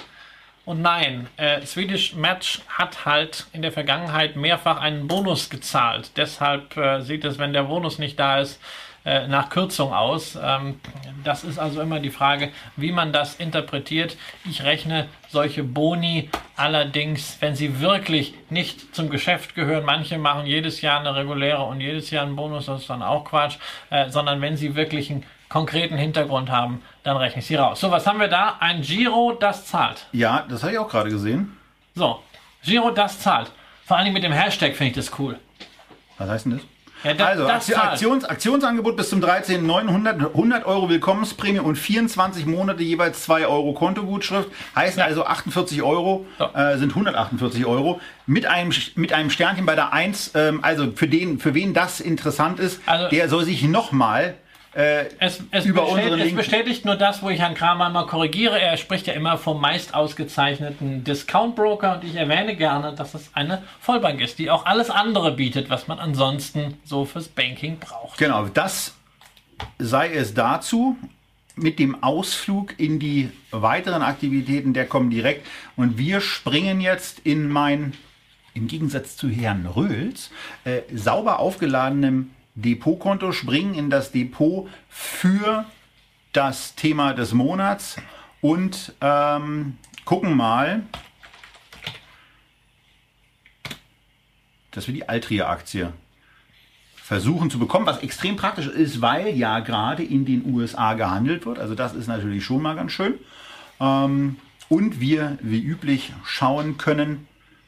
und nein. Äh, Swedish Match hat halt in der Vergangenheit mehrfach einen Bonus gezahlt. Deshalb äh, sieht es, wenn der Bonus nicht da ist, äh, nach Kürzung aus. Ähm, das ist also immer die Frage, wie man das interpretiert. Ich rechne solche Boni allerdings, wenn sie wirklich nicht zum Geschäft gehören, manche machen jedes Jahr eine reguläre und jedes Jahr einen Bonus, das ist dann auch Quatsch, äh, sondern wenn sie wirklich einen konkreten Hintergrund haben, dann rechne ich sie raus. So, was haben wir da? Ein Giro, das zahlt.
Ja, das habe ich auch gerade gesehen.
So, Giro, das zahlt. Vor allem mit dem Hashtag finde ich das cool.
Was heißt denn das?
Ja, da-
also,
das.
Aktions, Aktionsangebot bis zum 13.900, 100 Euro Willkommensprämie und 24 Monate jeweils 2 Euro Kontogutschrift. Heißen
Ja.
also 48 Euro,
So.
äh, sind 148 Euro. Mit einem, mit einem Sternchen bei der 1, ähm, also für, den, für wen das interessant ist,
Also-
der soll sich nochmal äh,
Es, es,
Über
bestätigt,
unseren
es
Link.
bestätigt nur das, wo ich Herrn Kramer mal korrigiere. Er spricht ja immer vom meist ausgezeichneten Discount-Broker und ich erwähne gerne, dass es eine Vollbank ist, die auch alles andere bietet, was man ansonsten so fürs Banking braucht.
Genau, das sei es dazu. Mit dem Ausflug in die weiteren Aktivitäten der kommen direkt. Und wir springen jetzt in mein, im Gegensatz zu Herrn Röhls, äh, sauber aufgeladenem Depotkonto, springen in das Depot für das Thema des Monats und ähm, gucken mal, dass wir die Altria-Aktie versuchen zu bekommen, was extrem praktisch ist, weil ja gerade in den USA gehandelt wird. Also das ist natürlich schon mal ganz schön. Ähm, und wir wie üblich schauen können,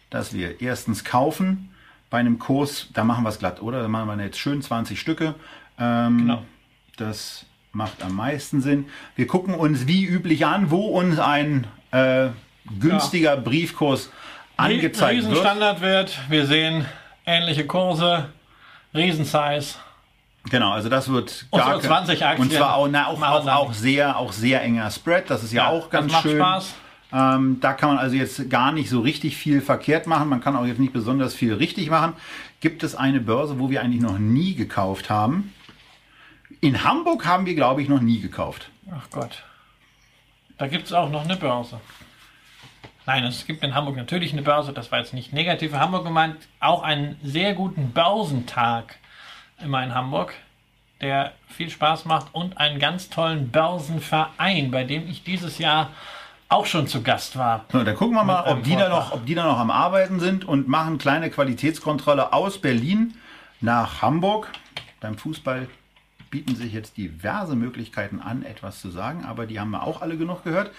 dass wir erstens kaufen bei einem Kurs, da machen wir es glatt, oder? Da machen wir jetzt schön 20 Stücke. Ähm,
Genau.
Das macht am meisten Sinn. Wir gucken uns wie üblich an, wo uns ein äh, günstiger Briefkurs angezeigt wird.
Riesenstandardwert. Wir sehen ähnliche Kurse, Riesensize.
Genau, also das wird
Und
gar
so
kein-
20 Aktien
Und zwar auch, na, auch, auch, auch sehr, auch sehr enger Spread. Das ist ja,
Ja,
auch ganz
das macht
schön.
Spaß.
Ähm, da kann man also jetzt gar nicht so richtig viel verkehrt machen. Man kann auch jetzt nicht besonders viel richtig machen. Gibt es eine Börse, wo wir eigentlich noch nie gekauft haben? In Hamburg haben wir, glaube ich, noch nie gekauft.
Ach Gott. Da gibt es auch noch eine Börse. Nein, es gibt in Hamburg natürlich eine Börse, das war jetzt nicht negativ für Hamburg gemeint, auch einen sehr guten Börsentag immer in Hamburg, der viel Spaß macht und einen ganz tollen Börsenverein, bei dem ich dieses Jahr auch schon zu Gast war.
So, dann gucken wir mal, ob die, da noch, ob die da noch am Arbeiten sind und machen kleine Qualitätskontrolle aus Berlin nach Hamburg. Beim Fußball bieten sich jetzt diverse Möglichkeiten an, etwas zu sagen, aber die haben wir auch alle genug gehört.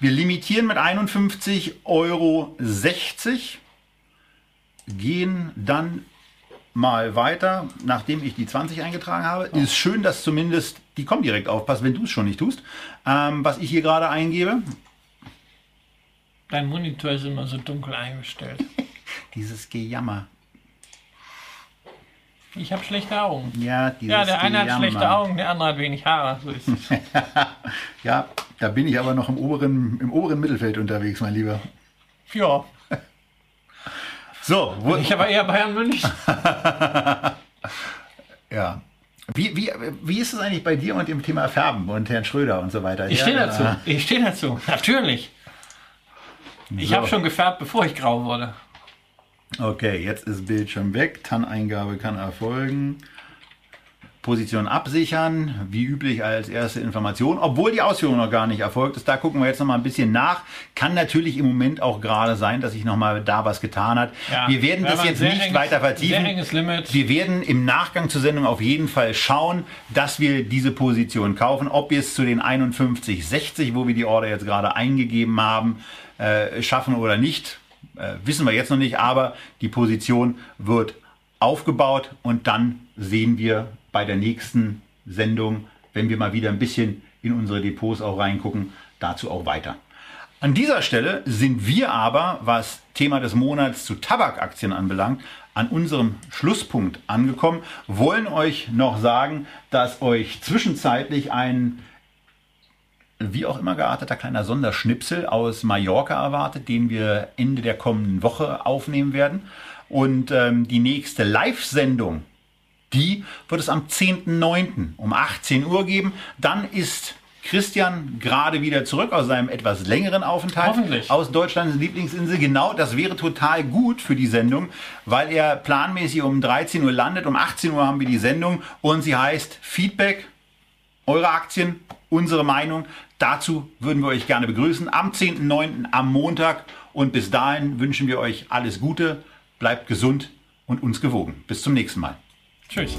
Wir limitieren mit 51,60 Euro, gehen dann mal weiter, nachdem ich die 20 eingetragen habe. Ist schön, dass zumindest die kommen direkt aufpasst, wenn du es schon nicht tust. Ähm, was ich hier gerade eingebe,
Dein Monitor ist immer so dunkel eingestellt.
dieses Gejammer.
Ich habe schlechte Augen.
Ja, dieses
Ja, der eine hat schlechte Augen, der andere hat wenig Haare. So ist es.
Ja, da bin ich aber noch im oberen, im oberen Mittelfeld unterwegs, mein Lieber.
ja,
So, wo,
ich aber eher Bayern München.
ja. Wie, wie, wie ist es eigentlich bei dir und dem Thema Färben und Herrn Schröder und so weiter?
Ich
ja,
stehe
äh,
dazu. Ich stehe dazu. Natürlich. Ich
So.
habe schon gefärbt, bevor ich grau wurde.
Okay, jetzt ist Bildschirm weg. TAN-Eingabe kann erfolgen. Position absichern, wie üblich als erste Information, obwohl die Ausführung noch gar nicht erfolgt ist. Da gucken wir jetzt noch mal ein bisschen nach. Kann natürlich im Moment auch gerade sein, dass sich noch mal da was getan hat.
Ja,
wir werden das jetzt nicht
enges-
weiter vertiefen. Wir werden im Nachgang zur Sendung auf jeden Fall schauen, dass wir diese Position kaufen. Ob wir es zu den 51,60, wo wir die Order jetzt gerade eingegeben haben, äh, schaffen oder nicht, äh, wissen wir jetzt noch nicht. Aber die Position wird aufgebaut und dann sehen wir bei der nächsten Sendung, wenn wir mal wieder ein bisschen in unsere Depots auch reingucken, dazu auch weiter. An dieser Stelle sind wir aber, was Thema des Monats zu Tabakaktien anbelangt, an unserem Schlusspunkt angekommen, wollen euch noch sagen, dass euch zwischenzeitlich ein wie auch immer gearteter kleiner Sonderschnipsel aus Mallorca erwartet, den wir Ende der kommenden Woche aufnehmen werden. Und ähm, die nächste Live-Sendung, die wird es am 10.09. um 18 Uhr geben. Dann ist Christian gerade wieder zurück aus seinem etwas längeren Aufenthalt
Hoffentlich.
aus Deutschlands Lieblingsinsel. Genau, das wäre total gut für die Sendung, weil er planmäßig um 13 Uhr landet. Um 18 Uhr haben wir die Sendung und sie heißt Feedback, eure Aktien, unsere Meinung. Dazu würden wir euch gerne begrüßen am 10.09. am Montag. Und bis dahin wünschen wir euch alles Gute, bleibt gesund und uns gewogen. Bis zum nächsten Mal.
Tschüss.